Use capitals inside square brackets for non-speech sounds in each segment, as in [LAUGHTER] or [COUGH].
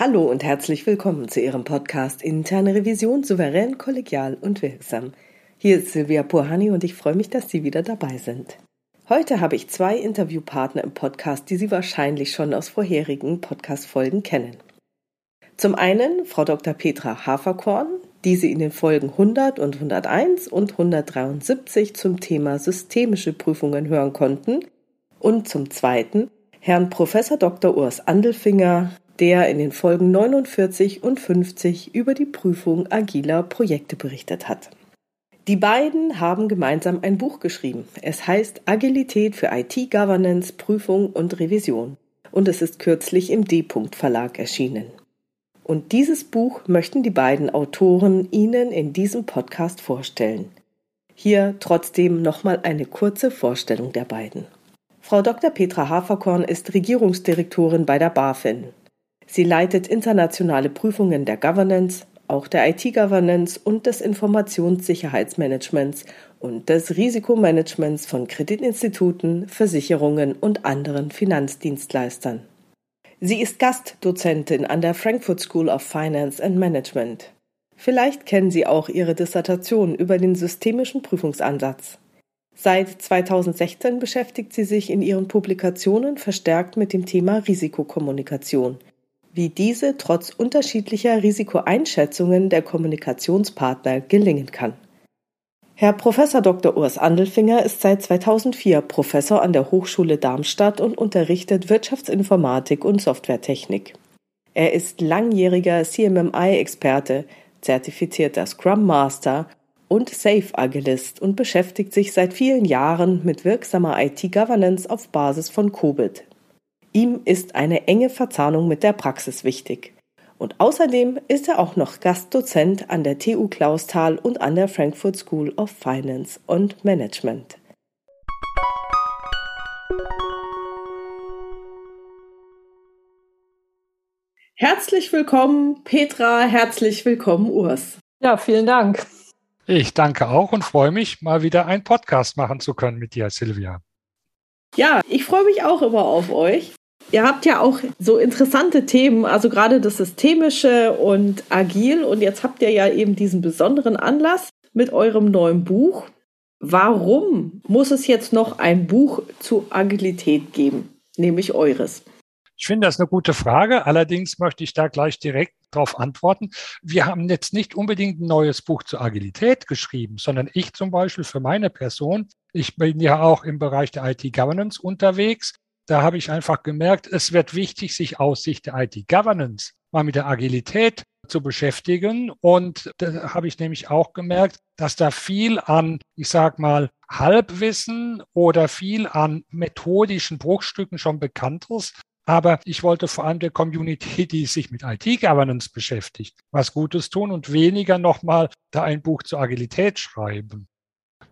Hallo und herzlich willkommen zu Ihrem Podcast Interne Revision souverän, kollegial und wirksam. Hier ist Silvia Purhani und ich freue mich, dass Sie wieder dabei sind. Heute habe ich zwei Interviewpartner im Podcast, die Sie wahrscheinlich schon aus vorherigen Podcast-Folgen kennen. Zum einen Frau Dr. Petra Haferkorn, die Sie in den Folgen 100 und 101 und 173 zum Thema systemische Prüfungen hören konnten, und zum zweiten Herrn Prof. Dr. Urs Andelfinger, der in den Folgen 49 und 50 über die Prüfung agiler Projekte berichtet hat. Die beiden haben gemeinsam ein Buch geschrieben. Es heißt Agilität für IT-Governance, Prüfung und Revision und es ist kürzlich im D-Punkt Verlag erschienen. Und dieses Buch möchten die beiden Autoren Ihnen in diesem Podcast vorstellen. Hier trotzdem nochmal eine kurze Vorstellung der beiden. Frau Dr. Petra Haferkorn ist Regierungsdirektorin bei der BaFin. Sie leitet internationale Prüfungen der Governance, auch der IT-Governance und des Informationssicherheitsmanagements und des Risikomanagements von Kreditinstituten, Versicherungen und anderen Finanzdienstleistern. Sie ist Gastdozentin an der Frankfurt School of Finance and Management. Vielleicht kennen Sie auch ihre Dissertation über den systemischen Prüfungsansatz. Seit 2016 beschäftigt sie sich in ihren Publikationen verstärkt mit dem Thema Risikokommunikation wie diese trotz unterschiedlicher Risikoeinschätzungen der Kommunikationspartner gelingen kann. Herr Prof. Dr. Urs Andelfinger ist seit 2004 Professor an der Hochschule Darmstadt und unterrichtet Wirtschaftsinformatik und Softwaretechnik. Er ist langjähriger CMMI-Experte, zertifizierter Scrum Master und Safe Agilist und beschäftigt sich seit vielen Jahren mit wirksamer IT-Governance auf Basis von COBIT, Ihm ist eine enge Verzahnung mit der Praxis wichtig. Und außerdem ist er auch noch Gastdozent an der TU Clausthal und an der Frankfurt School of Finance und Management. Herzlich willkommen, Petra, herzlich willkommen, Urs. Ja, vielen Dank. Ich danke auch und freue mich, mal wieder einen Podcast machen zu können mit dir, Silvia. Ja, ich freue mich auch immer auf euch. Ihr habt ja auch so interessante Themen, also gerade das Systemische und Agil. Und jetzt habt ihr ja eben diesen besonderen Anlass mit eurem neuen Buch. Warum muss es jetzt noch ein Buch zu Agilität geben, nämlich eures? Ich finde das eine gute Frage. Allerdings möchte ich da gleich direkt darauf antworten. Wir haben jetzt nicht unbedingt ein neues Buch zur Agilität geschrieben, sondern ich zum Beispiel für meine Person. Ich bin ja auch im Bereich der IT-Governance unterwegs da habe ich einfach gemerkt, es wird wichtig, sich aus Sicht der IT-Governance mal mit der Agilität zu beschäftigen. Und da habe ich nämlich auch gemerkt, dass da viel an, ich sag mal, Halbwissen oder viel an methodischen Bruchstücken schon bekannt ist. Aber ich wollte vor allem der Community, die sich mit IT-Governance beschäftigt, was Gutes tun und weniger nochmal da ein Buch zur Agilität schreiben.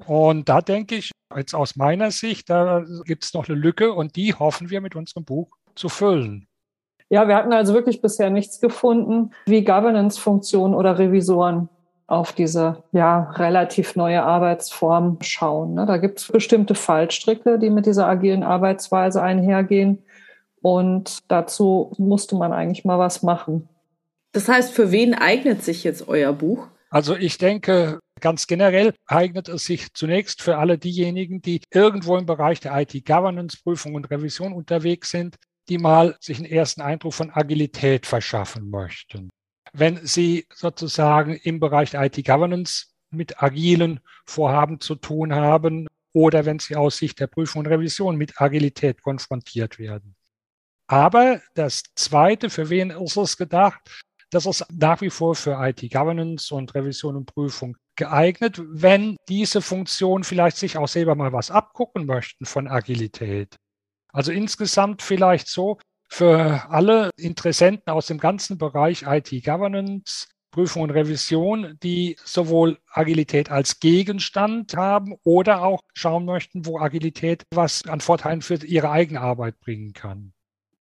Und da denke ich, jetzt aus meiner Sicht, da gibt es noch eine Lücke und die hoffen wir mit unserem Buch zu füllen. Ja, wir hatten also wirklich bisher nichts gefunden, wie Governance-Funktionen oder Revisoren auf diese ja relativ neue Arbeitsform schauen. Ne? Da gibt es bestimmte Fallstricke, die mit dieser agilen Arbeitsweise einhergehen. Und dazu musste man eigentlich mal was machen. Das heißt, für wen eignet sich jetzt euer Buch? Also ich denke, Ganz generell eignet es sich zunächst für alle diejenigen, die irgendwo im Bereich der IT-Governance-Prüfung und Revision unterwegs sind, die mal sich einen ersten Eindruck von Agilität verschaffen möchten. Wenn Sie sozusagen im Bereich der IT-Governance mit agilen Vorhaben zu tun haben oder wenn Sie aus Sicht der Prüfung und Revision mit Agilität konfrontiert werden. Aber das Zweite, für wen ist es gedacht? Das ist nach wie vor für IT-Governance und Revision und Prüfung geeignet, wenn diese Funktion vielleicht sich auch selber mal was abgucken möchten von Agilität. Also insgesamt vielleicht so für alle Interessenten aus dem ganzen Bereich IT-Governance, Prüfung und Revision, die sowohl Agilität als Gegenstand haben oder auch schauen möchten, wo Agilität was an Vorteilen für ihre eigene Arbeit bringen kann.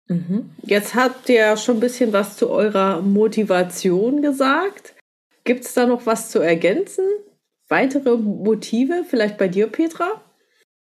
Mhm. Jetzt habt ihr schon ein bisschen was zu eurer Motivation gesagt. Gibt es da noch was zu ergänzen? Weitere Motive, vielleicht bei dir, Petra?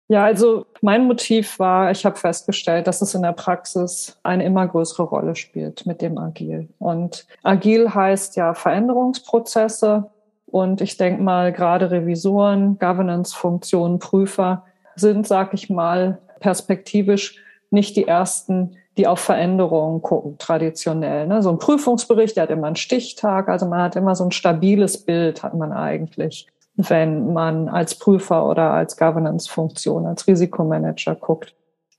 Ja, also mein Motiv war, ich habe festgestellt, dass es in der Praxis eine immer größere Rolle spielt mit dem Agil. Und Agil heißt ja Veränderungsprozesse. Und ich denke mal, gerade Revisoren, Governance-Funktionen, Prüfer sind, sag ich mal, perspektivisch nicht die ersten, die auf Veränderungen gucken, traditionell. Ne? So ein Prüfungsbericht, der hat immer einen Stichtag, also man hat immer so ein stabiles Bild, hat man eigentlich wenn man als Prüfer oder als Governance-Funktion, als Risikomanager guckt.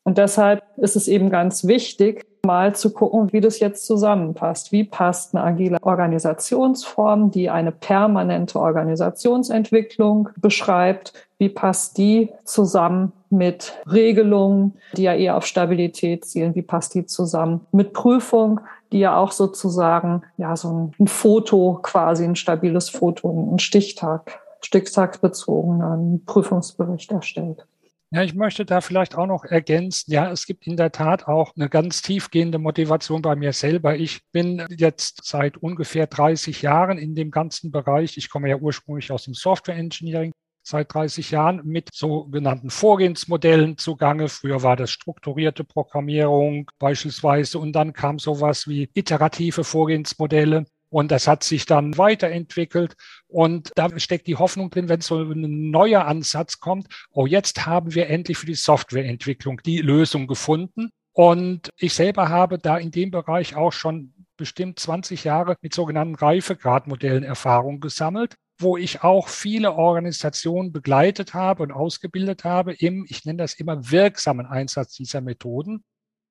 Und deshalb ist es eben ganz wichtig, mal zu gucken, wie das jetzt zusammenpasst. Wie passt eine agile Organisationsform, die eine permanente Organisationsentwicklung beschreibt? Wie passt die zusammen mit Regelungen, die ja eher auf Stabilität zielen? Wie passt die zusammen mit Prüfung, die ja auch sozusagen, ja, so ein Foto quasi, ein stabiles Foto, ein Stichtag stichtagsbezogenen Prüfungsbericht erstellt. Ja, ich möchte da vielleicht auch noch ergänzen, ja, es gibt in der Tat auch eine ganz tiefgehende Motivation bei mir selber. Ich bin jetzt seit ungefähr 30 Jahren in dem ganzen Bereich. Ich komme ja ursprünglich aus dem Software Engineering seit 30 Jahren mit sogenannten Vorgehensmodellen zugange. Früher war das strukturierte Programmierung beispielsweise und dann kam sowas wie iterative Vorgehensmodelle. Und das hat sich dann weiterentwickelt. Und da steckt die Hoffnung drin, wenn so ein neuer Ansatz kommt, oh, jetzt haben wir endlich für die Softwareentwicklung die Lösung gefunden. Und ich selber habe da in dem Bereich auch schon bestimmt 20 Jahre mit sogenannten Reifegradmodellen Erfahrung gesammelt, wo ich auch viele Organisationen begleitet habe und ausgebildet habe im, ich nenne das immer wirksamen Einsatz dieser Methoden.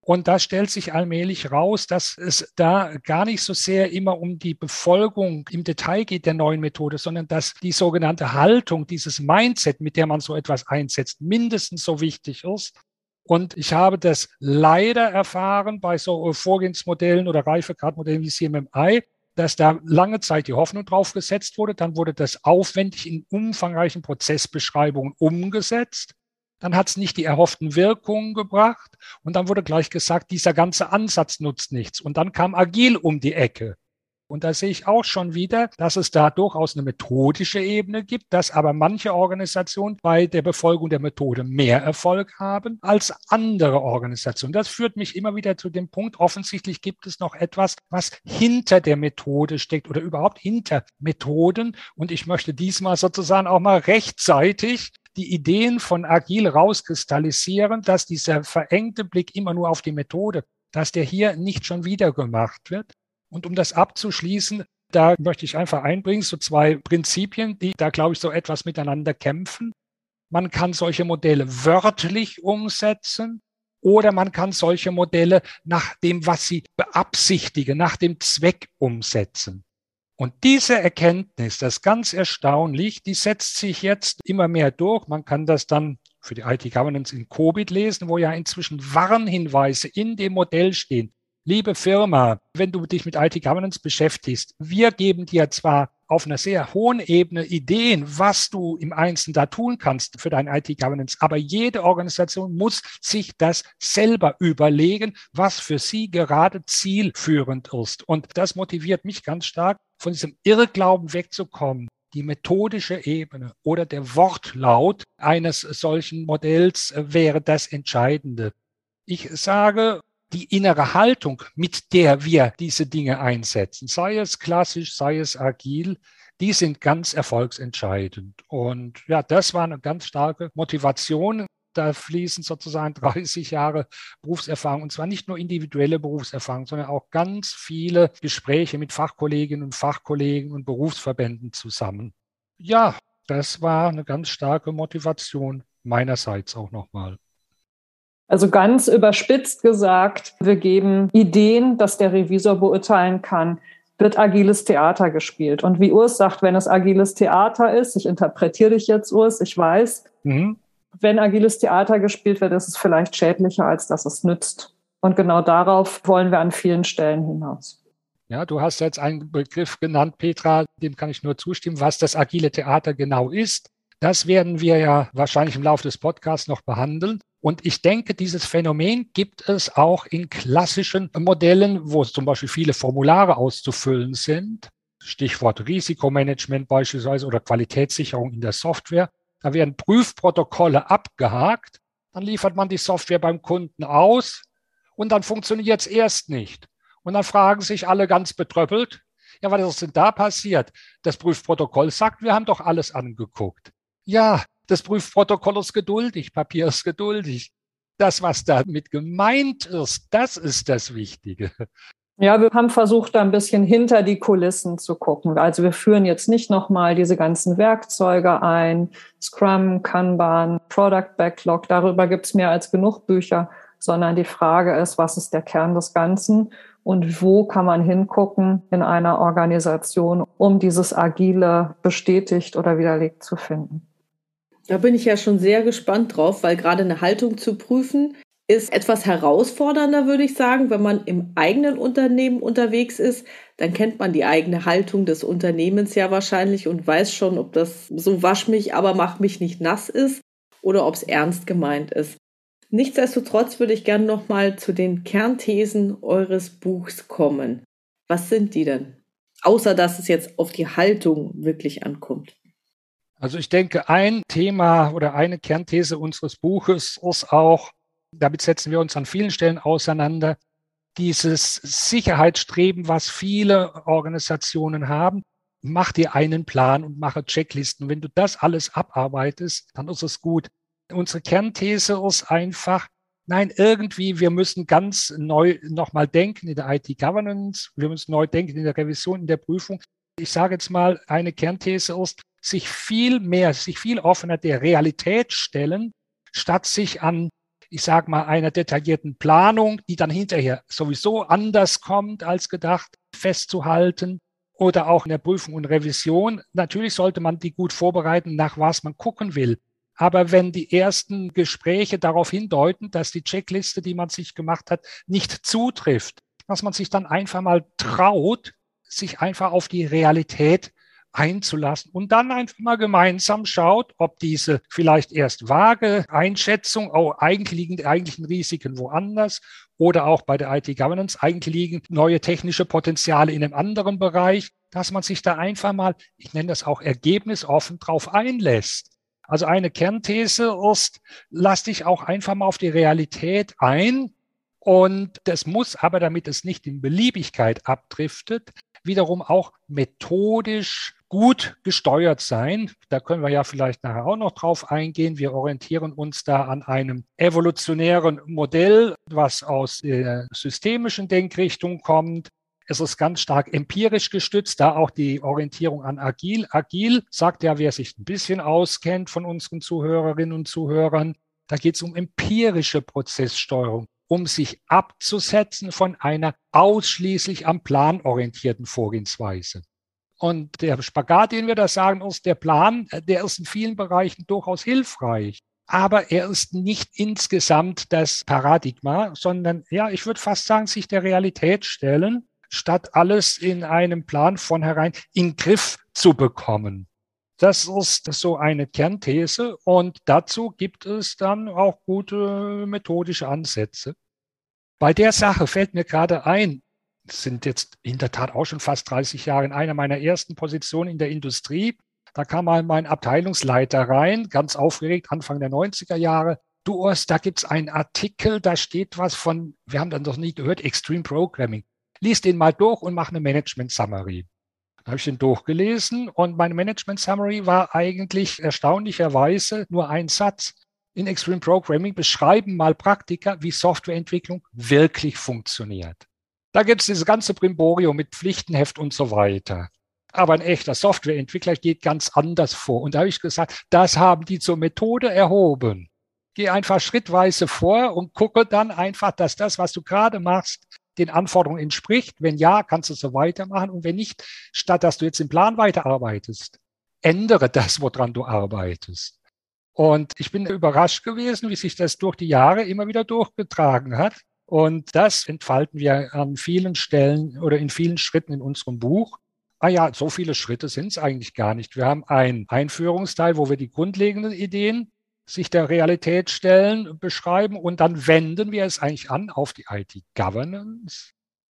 Und da stellt sich allmählich raus, dass es da gar nicht so sehr immer um die Befolgung im Detail geht der neuen Methode, sondern dass die sogenannte Haltung, dieses Mindset, mit der man so etwas einsetzt, mindestens so wichtig ist. Und ich habe das leider erfahren bei so Vorgehensmodellen oder Reifegradmodellen wie CMMI, dass da lange Zeit die Hoffnung drauf gesetzt wurde. Dann wurde das aufwendig in umfangreichen Prozessbeschreibungen umgesetzt. Dann hat es nicht die erhofften Wirkungen gebracht und dann wurde gleich gesagt, dieser ganze Ansatz nutzt nichts. Und dann kam Agil um die Ecke. Und da sehe ich auch schon wieder, dass es da durchaus eine methodische Ebene gibt, dass aber manche Organisationen bei der Befolgung der Methode mehr Erfolg haben als andere Organisationen. Das führt mich immer wieder zu dem Punkt, offensichtlich gibt es noch etwas, was hinter der Methode steckt oder überhaupt hinter Methoden. Und ich möchte diesmal sozusagen auch mal rechtzeitig die Ideen von Agil rauskristallisieren, dass dieser verengte Blick immer nur auf die Methode, dass der hier nicht schon wieder gemacht wird. Und um das abzuschließen, da möchte ich einfach einbringen, so zwei Prinzipien, die da, glaube ich, so etwas miteinander kämpfen. Man kann solche Modelle wörtlich umsetzen oder man kann solche Modelle nach dem, was sie beabsichtigen, nach dem Zweck umsetzen. Und diese Erkenntnis, das ist ganz erstaunlich, die setzt sich jetzt immer mehr durch. Man kann das dann für die IT-Governance in COBIT lesen, wo ja inzwischen Warnhinweise in dem Modell stehen. Liebe Firma, wenn du dich mit IT-Governance beschäftigst, wir geben dir zwar auf einer sehr hohen Ebene Ideen, was du im Einzelnen da tun kannst für dein IT-Governance. Aber jede Organisation muss sich das selber überlegen, was für sie gerade zielführend ist. Und das motiviert mich ganz stark, von diesem Irrglauben wegzukommen, die methodische Ebene oder der Wortlaut eines solchen Modells äh, wäre das Entscheidende. Ich sage, die innere Haltung, mit der wir diese Dinge einsetzen, sei es klassisch, sei es agil, die sind ganz erfolgsentscheidend. Und ja, das war eine ganz starke Motivation, da fließen sozusagen [LAUGHS] 30 Jahre Berufserfahrung und zwar nicht nur individuelle Berufserfahrung, sondern auch ganz viele Gespräche mit Fachkolleginnen und Fachkollegen und Berufsverbänden zusammen. Ja, das war eine ganz starke Motivation meinerseits auch nochmal. Also ganz überspitzt gesagt, wir geben Ideen, dass der Revisor beurteilen kann, wird agiles Theater gespielt. Und wie Urs sagt, wenn es agiles Theater ist, ich interpretiere dich jetzt, Urs, ich weiß, mhm wenn agiles Theater gespielt wird, ist es vielleicht schädlicher, als dass es nützt. Und genau darauf wollen wir an vielen Stellen hinaus. Ja, du hast jetzt einen Begriff genannt, Petra, dem kann ich nur zustimmen, was das agile Theater genau ist. Das werden wir ja wahrscheinlich im Laufe des Podcasts noch behandeln. Und ich denke, dieses Phänomen gibt es auch in klassischen Modellen, wo zum Beispiel viele Formulare auszufüllen sind. Stichwort Risikomanagement beispielsweise oder Qualitätssicherung in der Software. Da werden Prüfprotokolle abgehakt, dann liefert man die Software beim Kunden aus und dann funktioniert es erst nicht. Und dann fragen sich alle ganz betröppelt, ja, was ist denn da passiert? Das Prüfprotokoll sagt, wir haben doch alles angeguckt. Ja, das Prüfprotokoll ist geduldig, Papier ist geduldig. Das, was damit gemeint ist, das ist das Wichtige. Ja, wir haben versucht, da ein bisschen hinter die Kulissen zu gucken. Also wir führen jetzt nicht nochmal diese ganzen Werkzeuge ein, Scrum, Kanban, Product Backlog, darüber gibt es mehr als genug Bücher, sondern die Frage ist, was ist der Kern des Ganzen und wo kann man hingucken in einer Organisation, um dieses Agile bestätigt oder widerlegt zu finden. Da bin ich ja schon sehr gespannt drauf, weil gerade eine Haltung zu prüfen ist etwas herausfordernder, würde ich sagen. Wenn man im eigenen Unternehmen unterwegs ist, dann kennt man die eigene Haltung des Unternehmens ja wahrscheinlich und weiß schon, ob das so wasch mich, aber mach mich nicht nass ist oder ob es ernst gemeint ist. Nichtsdestotrotz würde ich gerne nochmal zu den Kernthesen eures Buchs kommen. Was sind die denn? Außer dass es jetzt auf die Haltung wirklich ankommt. Also ich denke, ein Thema oder eine Kernthese unseres Buches ist auch, damit setzen wir uns an vielen Stellen auseinander, dieses Sicherheitsstreben, was viele Organisationen haben. Mach dir einen Plan und mache Checklisten. Wenn du das alles abarbeitest, dann ist es gut. Unsere Kernthese ist einfach, nein, irgendwie, wir müssen ganz neu nochmal denken in der IT-Governance, wir müssen neu denken in der Revision, in der Prüfung. Ich sage jetzt mal, eine Kernthese ist, sich viel mehr, sich viel offener der Realität stellen, statt sich an, ich sage mal, einer detaillierten Planung, die dann hinterher sowieso anders kommt als gedacht, festzuhalten oder auch in der Prüfung und Revision. Natürlich sollte man die gut vorbereiten, nach was man gucken will. Aber wenn die ersten Gespräche darauf hindeuten, dass die Checkliste, die man sich gemacht hat, nicht zutrifft, dass man sich dann einfach mal traut, sich einfach auf die Realität einzulassen und dann einfach mal gemeinsam schaut, ob diese vielleicht erst vage Einschätzung, oh, eigentlich liegen die eigentlichen Risiken woanders oder auch bei der IT-Governance, eigentlich liegen neue technische Potenziale in einem anderen Bereich, dass man sich da einfach mal, ich nenne das auch ergebnisoffen, drauf einlässt. Also eine Kernthese ist, lass dich auch einfach mal auf die Realität ein. Und das muss aber, damit es nicht in Beliebigkeit abdriftet, wiederum auch methodisch gut gesteuert sein. Da können wir ja vielleicht nachher auch noch drauf eingehen. Wir orientieren uns da an einem evolutionären Modell, was aus der systemischen Denkrichtung kommt. Es ist ganz stark empirisch gestützt, da auch die Orientierung an Agil. Agil sagt ja, wer sich ein bisschen auskennt von unseren Zuhörerinnen und Zuhörern, da geht es um empirische Prozesssteuerung, um sich abzusetzen von einer ausschließlich am Plan orientierten Vorgehensweise. Und der Spagat, den wir da sagen, ist, der Plan, der ist in vielen Bereichen durchaus hilfreich. Aber er ist nicht insgesamt das Paradigma, sondern ja, ich würde fast sagen, sich der Realität stellen statt alles in einem Plan von herein in Griff zu bekommen. Das ist so eine Kernthese und dazu gibt es dann auch gute methodische Ansätze. Bei der Sache fällt mir gerade ein, sind jetzt in der Tat auch schon fast 30 Jahre in einer meiner ersten Positionen in der Industrie. Da kam mal mein Abteilungsleiter rein, ganz aufgeregt, Anfang der 90er Jahre. Du Urs, da gibt's einen Artikel, da steht was von, wir haben dann noch nie gehört, Extreme Programming lies den mal durch und mach eine Management Summary. Dann habe ich den durchgelesen und meine Management Summary war eigentlich erstaunlicherweise nur ein Satz. In Extreme Programming beschreiben mal Praktiker, wie Softwareentwicklung wirklich funktioniert. Da gibt es dieses ganze Brimborium mit Pflichtenheft und so weiter. Aber ein echter Softwareentwickler geht ganz anders vor. Und da habe ich gesagt, das haben die zur Methode erhoben. Geh einfach schrittweise vor und gucke dann einfach, dass das, was du gerade machst, den Anforderungen entspricht. Wenn ja, kannst du so weitermachen. Und wenn nicht, statt dass du jetzt im Plan weiterarbeitest, ändere das, woran du arbeitest. Und ich bin überrascht gewesen, wie sich das durch die Jahre immer wieder durchgetragen hat. Und das entfalten wir an vielen Stellen oder in vielen Schritten in unserem Buch. Ah ja, so viele Schritte sind es eigentlich gar nicht. Wir haben einen Einführungsteil, wo wir die grundlegenden Ideen sich der Realität stellen, beschreiben und dann wenden wir es eigentlich an auf die IT-Governance.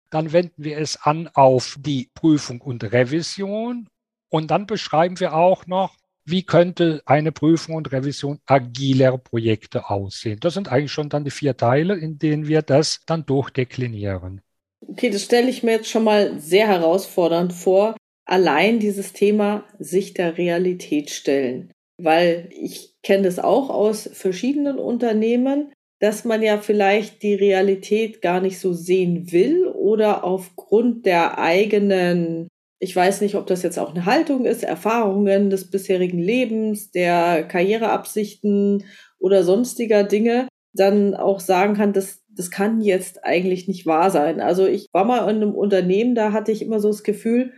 Dann wenden wir es an auf die Prüfung und Revision und dann beschreiben wir auch noch, wie könnte eine Prüfung und Revision agiler Projekte aussehen. Das sind eigentlich schon dann die vier Teile, in denen wir das dann durchdeklinieren. Okay, das stelle ich mir jetzt schon mal sehr herausfordernd vor. Allein dieses Thema sich der Realität stellen. Weil ich kenne das auch aus verschiedenen Unternehmen, dass man ja vielleicht die Realität gar nicht so sehen will oder aufgrund der eigenen, ich weiß nicht, ob das jetzt auch eine Haltung ist, Erfahrungen des bisherigen Lebens, der Karriereabsichten oder sonstiger Dinge, dann auch sagen kann, das, das kann jetzt eigentlich nicht wahr sein. Also ich war mal in einem Unternehmen, da hatte ich immer so das Gefühl,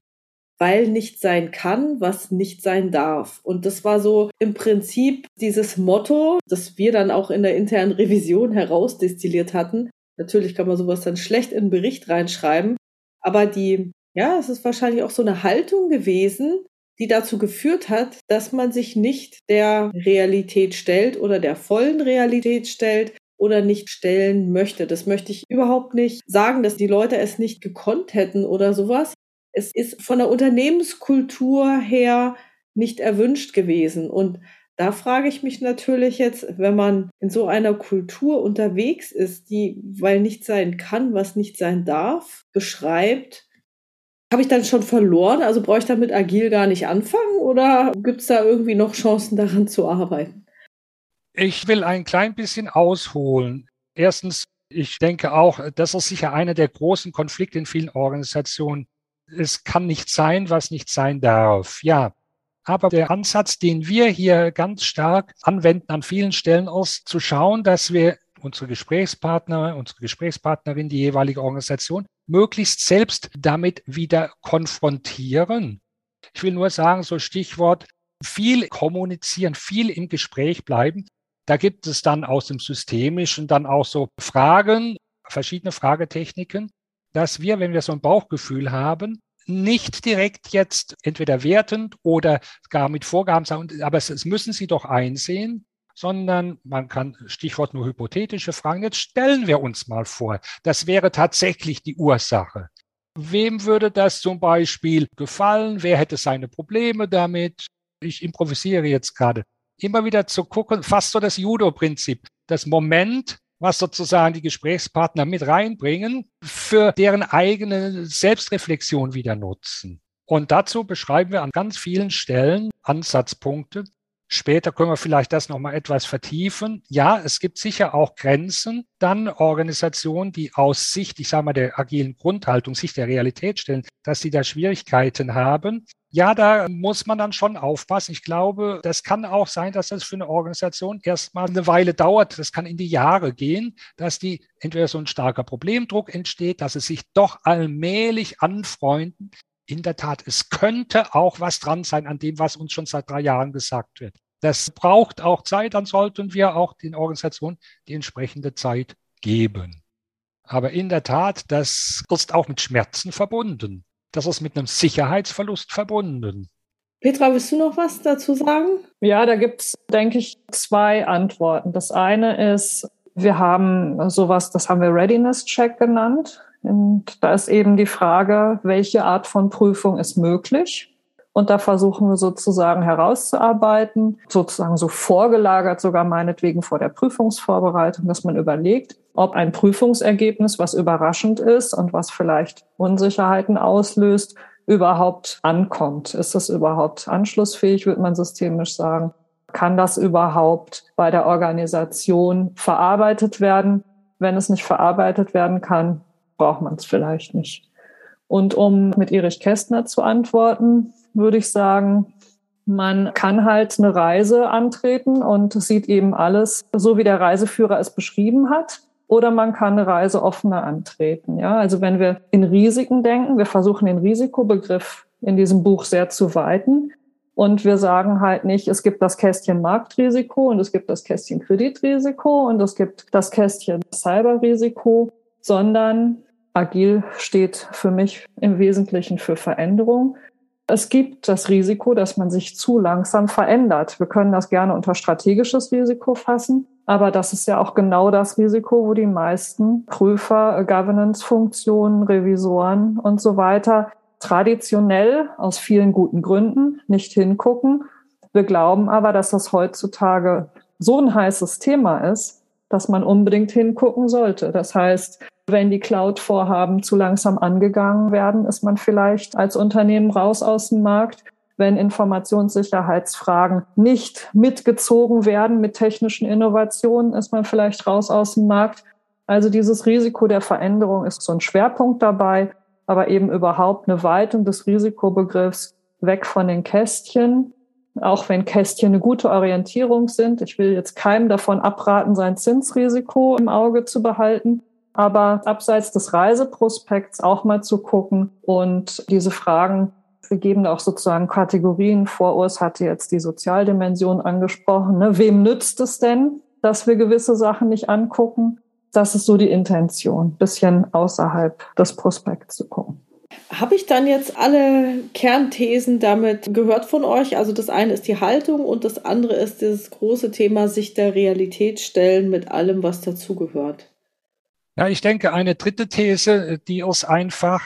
weil nicht sein kann, was nicht sein darf. Und das war so im Prinzip dieses Motto, das wir dann auch in der internen Revision herausdestilliert hatten. Natürlich kann man sowas dann schlecht in einen Bericht reinschreiben, aber die, ja, es ist wahrscheinlich auch so eine Haltung gewesen, die dazu geführt hat, dass man sich nicht der Realität stellt oder der vollen Realität stellt oder nicht stellen möchte. Das möchte ich überhaupt nicht sagen, dass die Leute es nicht gekonnt hätten oder sowas es ist von der Unternehmenskultur her nicht erwünscht gewesen. Und da frage ich mich natürlich jetzt, wenn man in so einer Kultur unterwegs ist, die, weil nicht sein kann, was nicht sein darf, beschreibt, habe ich dann schon verloren? Also brauche ich damit agil gar nicht anfangen oder gibt es da irgendwie noch Chancen daran zu arbeiten? Ich will ein klein bisschen ausholen. Erstens, ich denke auch, das ist sicher einer der großen Konflikte in vielen Organisationen es kann nicht sein, was nicht sein darf. Ja, aber der Ansatz, den wir hier ganz stark anwenden an vielen Stellen, ist zu schauen, dass wir unsere Gesprächspartner, unsere Gesprächspartnerin, die jeweilige Organisation, möglichst selbst damit wieder konfrontieren. Ich will nur sagen, so Stichwort, viel kommunizieren, viel im Gespräch bleiben. Da gibt es dann aus dem Systemischen dann auch so Fragen, verschiedene Fragetechniken, dass wir, wenn wir so ein Bauchgefühl haben, nicht direkt jetzt entweder wertend oder gar mit Vorgaben sagen, aber es, es müssen Sie doch einsehen, sondern man kann, Stichwort nur hypothetische Fragen, jetzt stellen wir uns mal vor, das wäre tatsächlich die Ursache. Wem würde das zum Beispiel gefallen? Wer hätte seine Probleme damit? Ich improvisiere jetzt gerade. Immer wieder zu gucken, fast so das Judo-Prinzip. Das Moment, was sozusagen die Gesprächspartner mit reinbringen, für deren eigene Selbstreflexion wieder nutzen. Und dazu beschreiben wir an ganz vielen Stellen Ansatzpunkte. Später können wir vielleicht das nochmal etwas vertiefen. Ja, es gibt sicher auch Grenzen. Dann Organisationen, die aus Sicht, ich sage mal, der agilen Grundhaltung, sich der Realität stellen, dass sie da Schwierigkeiten haben. Ja, da muss man dann schon aufpassen. Ich glaube, das kann auch sein, dass das für eine Organisation erstmal eine Weile dauert. Das kann in die Jahre gehen, dass die entweder so ein starker Problemdruck entsteht, dass es sich doch allmählich anfreunden. In der Tat, es könnte auch was dran sein an dem, was uns schon seit drei Jahren gesagt wird. Das braucht auch Zeit, dann sollten wir auch den Organisationen die entsprechende Zeit geben. Aber in der Tat, das ist auch mit Schmerzen verbunden das ist mit einem Sicherheitsverlust verbunden. Petra, willst du noch was dazu sagen? Ja, da gibt es, denke ich, zwei Antworten. Das eine ist, wir haben sowas, das haben wir Readiness Check genannt. Und da ist eben die Frage, welche Art von Prüfung ist möglich? Und da versuchen wir sozusagen herauszuarbeiten, sozusagen so vorgelagert sogar meinetwegen vor der Prüfungsvorbereitung, dass man überlegt, ob ein Prüfungsergebnis, was überraschend ist und was vielleicht Unsicherheiten auslöst, überhaupt ankommt. Ist das überhaupt anschlussfähig, würde man systemisch sagen? Kann das überhaupt bei der Organisation verarbeitet werden? Wenn es nicht verarbeitet werden kann, braucht man es vielleicht nicht. Und um mit Erich Kästner zu antworten, würde ich sagen, man kann halt eine Reise antreten und sieht eben alles so, wie der Reiseführer es beschrieben hat. Oder man kann eine Reise offener antreten. Ja, also wenn wir in Risiken denken, wir versuchen den Risikobegriff in diesem Buch sehr zu weiten. Und wir sagen halt nicht, es gibt das Kästchen Marktrisiko und es gibt das Kästchen Kreditrisiko und es gibt das Kästchen Cyberrisiko, sondern agil steht für mich im Wesentlichen für Veränderung. Es gibt das Risiko, dass man sich zu langsam verändert. Wir können das gerne unter strategisches Risiko fassen, aber das ist ja auch genau das Risiko, wo die meisten Prüfer, Governance-Funktionen, Revisoren und so weiter traditionell aus vielen guten Gründen nicht hingucken, Wir glauben aber, dass das heutzutage so ein heißes Thema ist, dass man unbedingt hingucken sollte. Das heißt, wenn die Cloud-Vorhaben zu langsam angegangen werden, ist man vielleicht als Unternehmen raus aus dem Markt. Wenn Informationssicherheitsfragen nicht mitgezogen werden mit technischen Innovationen, ist man vielleicht raus aus dem Markt. Also dieses Risiko der Veränderung ist so ein Schwerpunkt dabei, aber eben überhaupt eine Weitung des Risikobegriffs weg von den Kästchen auch wenn Kästchen eine gute Orientierung sind. Ich will jetzt keinem davon abraten, sein Zinsrisiko im Auge zu behalten. Aber abseits des Reiseprospekts auch mal zu gucken und diese Fragen, wir geben auch sozusagen Kategorien vor. Urs hatte jetzt die Sozialdimension angesprochen. Ne? Wem nützt es denn, dass wir gewisse Sachen nicht angucken? Das ist so die Intention, bisschen außerhalb des Prospekts zu gucken. Habe ich dann jetzt alle Kernthesen damit gehört von euch? Also das eine ist die Haltung und das andere ist das große Thema sich der Realität stellen mit allem, was dazugehört. Ja, ich denke, eine dritte These, die ist einfach,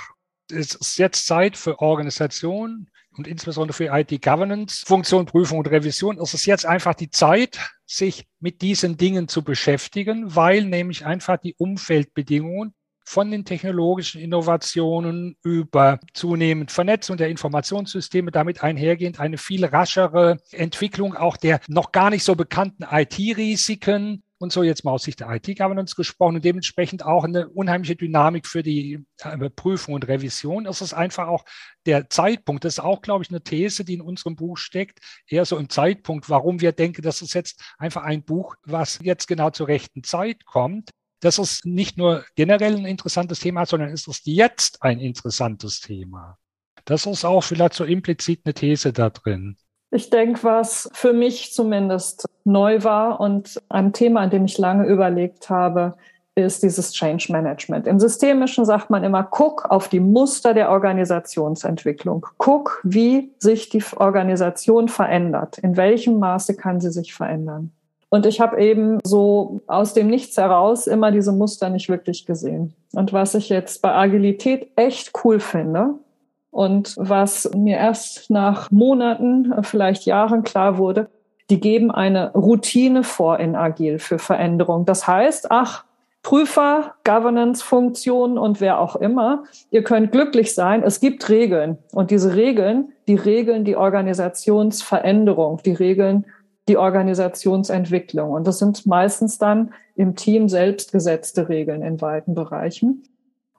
es ist jetzt Zeit für Organisationen und insbesondere für IT-Governance, Funktion, Prüfung und Revision. Es ist jetzt einfach die Zeit, sich mit diesen Dingen zu beschäftigen, weil nämlich einfach die Umfeldbedingungen von den technologischen Innovationen über zunehmend Vernetzung der Informationssysteme, damit einhergehend eine viel raschere Entwicklung auch der noch gar nicht so bekannten IT-Risiken, und so jetzt mal aus Sicht der IT-Governance gesprochen und dementsprechend auch eine unheimliche Dynamik für die äh, Prüfung und Revision. Es ist einfach auch der Zeitpunkt. Das ist auch, glaube ich, eine These, die in unserem Buch steckt, eher so im Zeitpunkt, warum wir denken, das ist jetzt einfach ein Buch, was jetzt genau zur rechten Zeit kommt das ist nicht nur generell ein interessantes Thema, sondern es ist jetzt ein interessantes Thema. Das ist auch vielleicht so implizit eine These da drin. Ich denke, was für mich zumindest neu war und ein Thema, an dem ich lange überlegt habe, ist dieses Change Management. Im Systemischen sagt man immer, guck auf die Muster der Organisationsentwicklung. Guck, wie sich die Organisation verändert. In welchem Maße kann sie sich verändern? Und ich habe eben so aus dem Nichts heraus immer diese Muster nicht wirklich gesehen. Und was ich jetzt bei Agilität echt cool finde und was mir erst nach Monaten, vielleicht Jahren klar wurde, die geben eine Routine vor in Agil für Veränderung. Das heißt, ach, Prüfer, Governance-Funktionen und wer auch immer, ihr könnt glücklich sein, es gibt Regeln. Und diese Regeln, die regeln die Organisationsveränderung, die Regeln die Organisationsentwicklung. Und das sind meistens dann im Team selbst gesetzte Regeln in weiten Bereichen.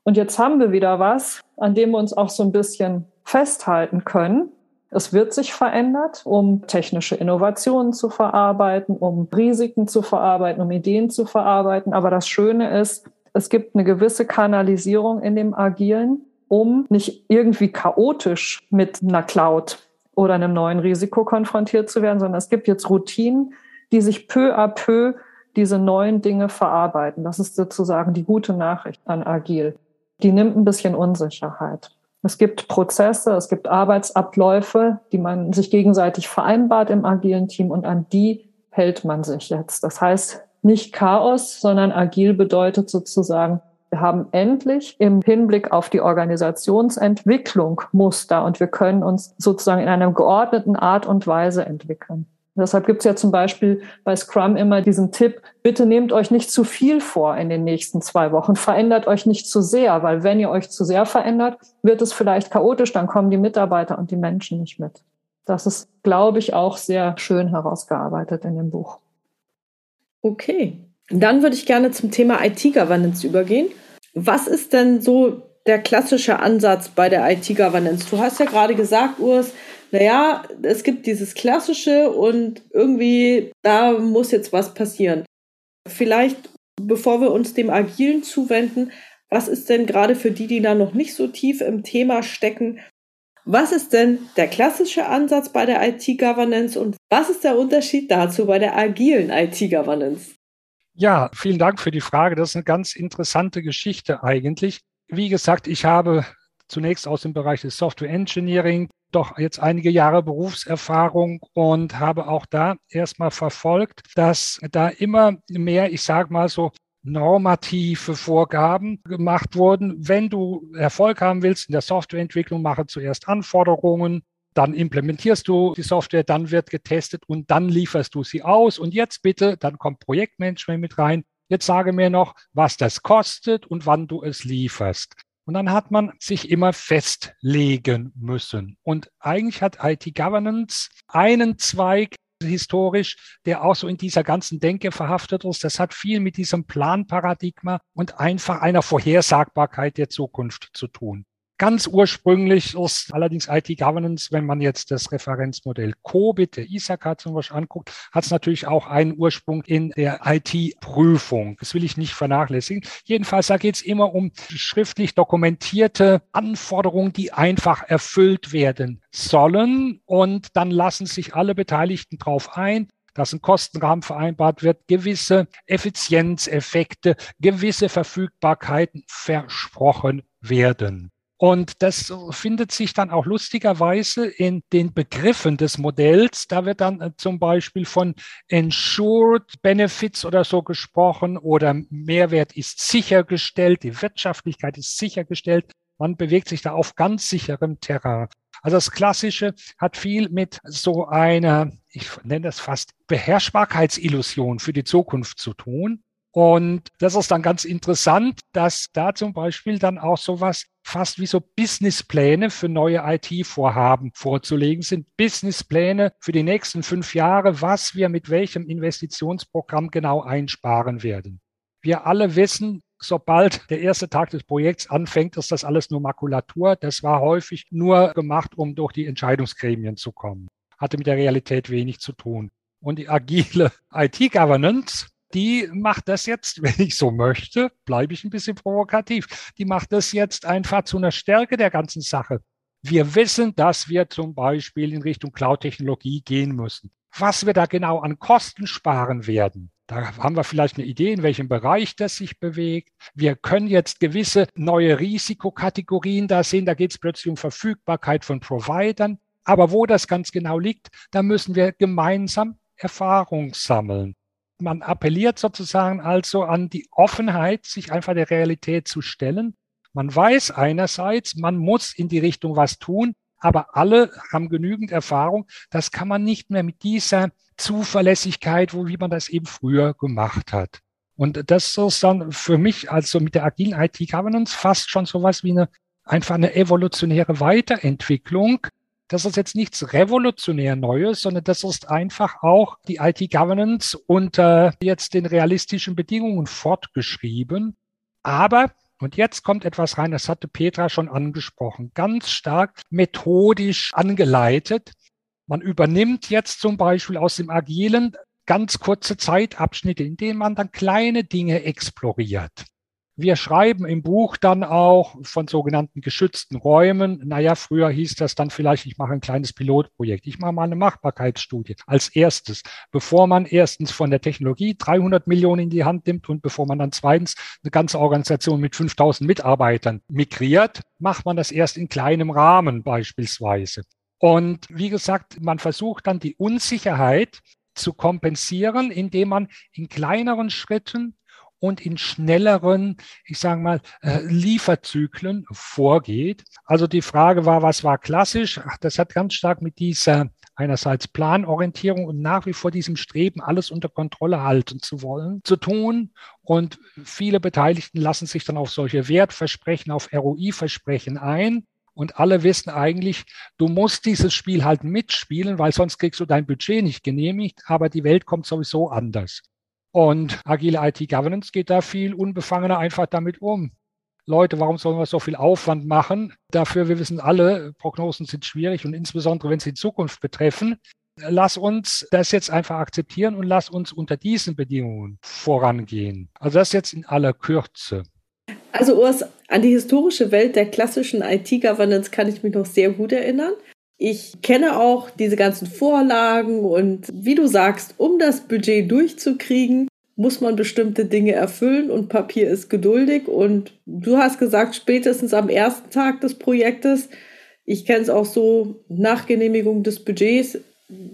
Und jetzt haben wir wieder was, an dem wir uns auch so ein bisschen festhalten können. Es wird sich verändert, um technische Innovationen zu verarbeiten, um Risiken zu verarbeiten, um Ideen zu verarbeiten. Aber das Schöne ist, es gibt eine gewisse Kanalisierung in dem Agilen, um nicht irgendwie chaotisch mit einer Cloud oder einem neuen Risiko konfrontiert zu werden, sondern es gibt jetzt Routinen, die sich peu à peu diese neuen Dinge verarbeiten. Das ist sozusagen die gute Nachricht an Agil. Die nimmt ein bisschen Unsicherheit. Es gibt Prozesse, es gibt Arbeitsabläufe, die man sich gegenseitig vereinbart im agilen Team und an die hält man sich jetzt. Das heißt, nicht Chaos, sondern agil bedeutet sozusagen, wir haben endlich im Hinblick auf die Organisationsentwicklung Muster und wir können uns sozusagen in einer geordneten Art und Weise entwickeln. Deshalb gibt es ja zum Beispiel bei Scrum immer diesen Tipp, bitte nehmt euch nicht zu viel vor in den nächsten zwei Wochen, verändert euch nicht zu sehr, weil wenn ihr euch zu sehr verändert, wird es vielleicht chaotisch, dann kommen die Mitarbeiter und die Menschen nicht mit. Das ist, glaube ich, auch sehr schön herausgearbeitet in dem Buch. Okay, dann würde ich gerne zum Thema IT-Governance übergehen. Was ist denn so der klassische Ansatz bei der IT-Governance? Du hast ja gerade gesagt, Urs, naja, es gibt dieses Klassische und irgendwie da muss jetzt was passieren. Vielleicht, bevor wir uns dem Agilen zuwenden, was ist denn gerade für die, die da noch nicht so tief im Thema stecken, was ist denn der klassische Ansatz bei der IT-Governance und was ist der Unterschied dazu bei der agilen IT-Governance? Ja, vielen Dank für die Frage. Das ist eine ganz interessante Geschichte eigentlich. Wie gesagt, ich habe zunächst aus dem Bereich des Software Engineering doch jetzt einige Jahre Berufserfahrung und habe auch da erstmal verfolgt, dass da immer mehr, ich sage mal so, normative Vorgaben gemacht wurden. Wenn du Erfolg haben willst in der Softwareentwicklung, mache zuerst Anforderungen dann implementierst du die Software, dann wird getestet und dann lieferst du sie aus. Und jetzt bitte, dann kommt Projektmanagement mit rein. Jetzt sage mir noch, was das kostet und wann du es lieferst. Und dann hat man sich immer festlegen müssen. Und eigentlich hat IT Governance einen Zweig historisch, der auch so in dieser ganzen Denke verhaftet ist. Das hat viel mit diesem Planparadigma und einfach einer Vorhersagbarkeit der Zukunft zu tun. Ganz ursprünglich ist allerdings IT-Governance, wenn man jetzt das Referenzmodell COBIT, der ISAK zum Beispiel anguckt, hat es natürlich auch einen Ursprung in der IT-Prüfung. Das will ich nicht vernachlässigen. Jedenfalls, da geht es immer um schriftlich dokumentierte Anforderungen, die einfach erfüllt werden sollen. Und dann lassen sich alle Beteiligten drauf ein dass ein Kostenrahmen vereinbart wird, gewisse Effizienzeffekte, gewisse Verfügbarkeiten versprochen werden. Und das findet sich dann auch lustigerweise in den Begriffen des Modells. Da wird dann äh, zum Beispiel von Ensured Benefits oder so gesprochen oder Mehrwert ist sichergestellt, die Wirtschaftlichkeit ist sichergestellt. Man bewegt sich da auf ganz sicherem Terrain. Also das Klassische hat viel mit so einer, ich nenne das fast Beherrschbarkeitsillusion für die Zukunft zu tun. Und das ist dann ganz interessant, dass da zum Beispiel dann auch sowas fast wie so Businesspläne für neue IT-Vorhaben vorzulegen sind. Businesspläne für die nächsten fünf Jahre, was wir mit welchem Investitionsprogramm genau einsparen werden. Wir alle wissen, sobald der erste Tag des Projekts anfängt, ist das alles nur Makulatur. Das war häufig nur gemacht, um durch die Entscheidungsgremien zu kommen. Hatte mit der Realität wenig zu tun. Und die agile IT-Governance die macht das jetzt, [LAUGHS] wenn ich so möchte, bleibe ich ein bisschen provokativ, die macht das jetzt einfach zu einer Stärke der ganzen Sache. Wir wissen, dass wir zum Beispiel in Richtung Cloud-Technologie gehen müssen. Was wir da genau an Kosten sparen werden, da haben wir vielleicht eine Idee, in welchem Bereich das sich bewegt. Wir können jetzt gewisse neue Risikokategorien da sehen. Da geht es plötzlich um Verfügbarkeit von Providern. Aber wo das ganz genau liegt, da müssen wir gemeinsam Erfahrung sammeln man appelliert sozusagen also an die Offenheit, sich einfach der Realität zu stellen. Man weiß einerseits, man muss in die Richtung was tun, aber alle haben genügend Erfahrung. Das kann man nicht mehr mit dieser Zuverlässigkeit, wo, wie man das eben früher gemacht hat. Und das ist dann für mich also mit der agilen IT-Governance fast schon sowas wie eine, einfach eine evolutionäre Weiterentwicklung das ist jetzt nichts revolutionär Neues, sondern das ist einfach auch die IT-Governance unter jetzt den realistischen Bedingungen fortgeschrieben. Aber und jetzt kommt etwas rein, das hatte Petra schon angesprochen, ganz stark methodisch angeleitet. Man übernimmt jetzt zum Beispiel aus dem Agilen ganz kurze Zeitabschnitte, in denen man dann kleine Dinge exploriert. Wir schreiben im Buch dann auch von sogenannten geschützten Räumen. Naja, früher hieß das dann vielleicht, ich mache ein kleines Pilotprojekt. Ich mache mal eine Machbarkeitsstudie als erstes, bevor man erstens von der Technologie 300 Millionen in die Hand nimmt und bevor man dann zweitens eine ganze Organisation mit 5000 Mitarbeitern migriert, macht man das erst in kleinem Rahmen beispielsweise. Und wie gesagt, man versucht dann die Unsicherheit zu kompensieren, indem man in kleineren Schritten und in schnelleren, ich sage mal, äh, Lieferzyklen vorgeht. Also die Frage war, was war klassisch? Das hat ganz stark mit dieser einerseits Planorientierung und nach wie vor diesem Streben, alles unter Kontrolle halten zu wollen, zu tun. Und viele Beteiligten lassen sich dann auf solche Wertversprechen, auf ROI-Versprechen ein. Und alle wissen eigentlich, du musst dieses Spiel halt mitspielen, weil sonst kriegst du dein Budget nicht genehmigt, aber die Welt kommt sowieso anders. Und agile IT-Governance geht da viel unbefangener einfach damit um. Leute, warum sollen wir so viel Aufwand machen? Dafür, wir wissen alle, Prognosen sind schwierig und insbesondere, wenn sie die Zukunft betreffen. Lass uns das jetzt einfach akzeptieren und lass uns unter diesen Bedingungen vorangehen. Also das jetzt in aller Kürze. Also Urs, an die historische Welt der klassischen IT-Governance kann ich mich noch sehr gut erinnern. Ich kenne auch diese ganzen Vorlagen und wie du sagst, um das Budget durchzukriegen, muss man bestimmte Dinge erfüllen und Papier ist geduldig. Und du hast gesagt, spätestens am ersten Tag des Projektes, ich kenne es auch so nach Genehmigung des Budgets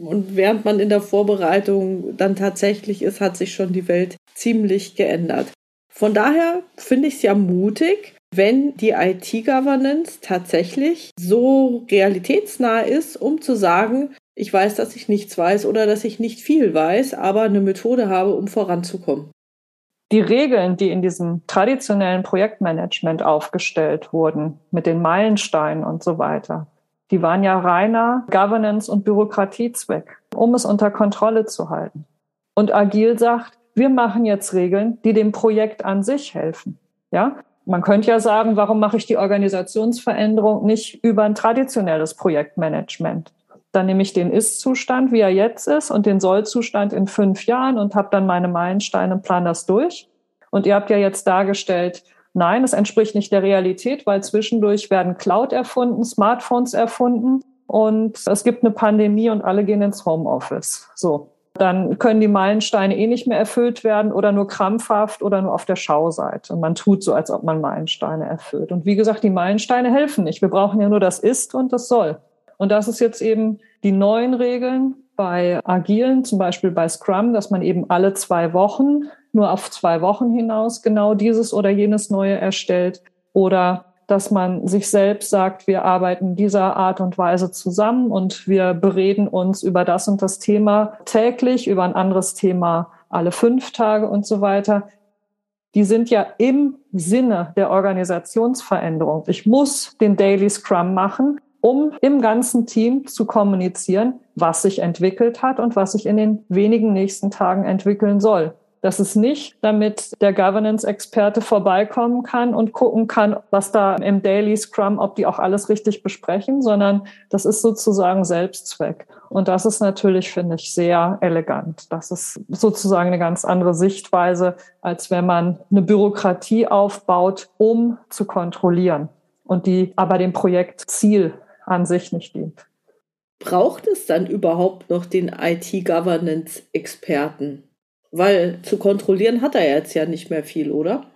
und während man in der Vorbereitung dann tatsächlich ist, hat sich schon die Welt ziemlich geändert. Von daher finde ich es ja mutig, wenn die IT-Governance tatsächlich so realitätsnah ist, um zu sagen, ich weiß, dass ich nichts weiß oder dass ich nicht viel weiß, aber eine Methode habe, um voranzukommen. Die Regeln, die in diesem traditionellen Projektmanagement aufgestellt wurden, mit den Meilensteinen und so weiter, die waren ja reiner Governance- und Bürokratiezweck, um es unter Kontrolle zu halten. Und Agil sagt, wir machen jetzt Regeln, die dem Projekt an sich helfen. Ja, man könnte ja sagen, warum mache ich die Organisationsveränderung nicht über ein traditionelles Projektmanagement? Dann nehme ich den Ist-Zustand, wie er jetzt ist, und den Soll-Zustand in fünf Jahren und habe dann meine Meilensteine und plan das durch. Und ihr habt ja jetzt dargestellt, nein, es entspricht nicht der Realität, weil zwischendurch werden Cloud erfunden, Smartphones erfunden und es gibt eine Pandemie und alle gehen ins Homeoffice. So. Dann können die Meilensteine eh nicht mehr erfüllt werden oder nur krampfhaft oder nur auf der Schauseite. Und man tut so, als ob man Meilensteine erfüllt. Und wie gesagt, die Meilensteine helfen nicht. Wir brauchen ja nur das Ist und das Soll. Und das ist jetzt eben die neuen Regeln bei Agilen, zum Beispiel bei Scrum, dass man eben alle zwei Wochen, nur auf zwei Wochen hinaus genau dieses oder jenes Neue erstellt. Oder dass man sich selbst sagt, wir arbeiten dieser Art und Weise zusammen und wir bereden uns über das und das Thema täglich, über ein anderes Thema alle fünf Tage und so weiter. Die sind ja im Sinne der Organisationsveränderung. Ich muss den Daily Scrum machen, um im ganzen Team zu kommunizieren, was sich entwickelt hat und was sich in den wenigen nächsten Tagen entwickeln soll. Das ist nicht, damit der Governance-Experte vorbeikommen kann und gucken kann, was da im Daily Scrum, ob die auch alles richtig besprechen, sondern das ist sozusagen Selbstzweck. Und das ist natürlich, finde ich, sehr elegant. Das ist sozusagen eine ganz andere Sichtweise, als wenn man eine Bürokratie aufbaut, um zu kontrollieren und die aber dem Projektziel an sich nicht dient. Braucht es dann überhaupt noch den IT-Governance-Experten? Weil zu kontrollieren hat er jetzt ja nicht mehr viel, oder?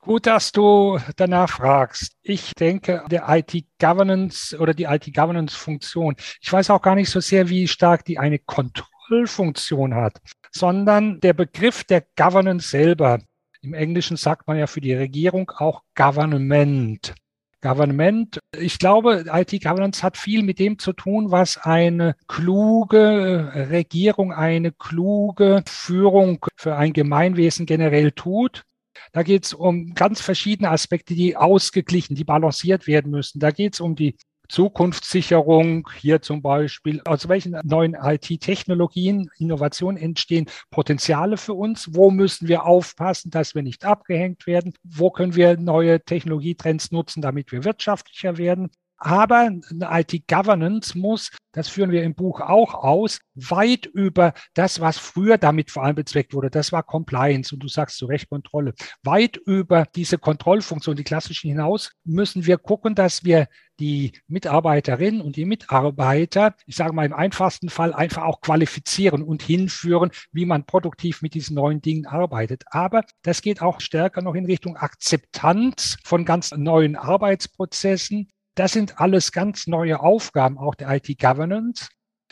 Gut, dass du danach fragst. Ich denke, der IT-Governance oder die IT-Governance-Funktion, ich weiß auch gar nicht so sehr, wie stark die eine Kontrollfunktion hat, sondern der Begriff der Governance selber. Im Englischen sagt man ja für die Regierung auch Government. Government. Ich glaube, IT-Governance hat viel mit dem zu tun, was eine kluge Regierung, eine kluge Führung für ein Gemeinwesen generell tut. Da geht es um ganz verschiedene Aspekte, die ausgeglichen, die balanciert werden müssen. Da geht es um die Zukunftssicherung, hier zum Beispiel, aus welchen neuen IT-Technologien, Innovationen entstehen Potenziale für uns? Wo müssen wir aufpassen, dass wir nicht abgehängt werden? Wo können wir neue Technologietrends nutzen, damit wir wirtschaftlicher werden? Aber eine IT-Governance muss, das führen wir im Buch auch aus, weit über das, was früher damit vor allem bezweckt wurde. Das war Compliance und du sagst zu Recht Kontrolle. Weit über diese Kontrollfunktion, die klassischen hinaus, müssen wir gucken, dass wir die Mitarbeiterinnen und die Mitarbeiter, ich sage mal im einfachsten Fall, einfach auch qualifizieren und hinführen, wie man produktiv mit diesen neuen Dingen arbeitet. Aber das geht auch stärker noch in Richtung Akzeptanz von ganz neuen Arbeitsprozessen, das sind alles ganz neue Aufgaben auch der IT-Governance.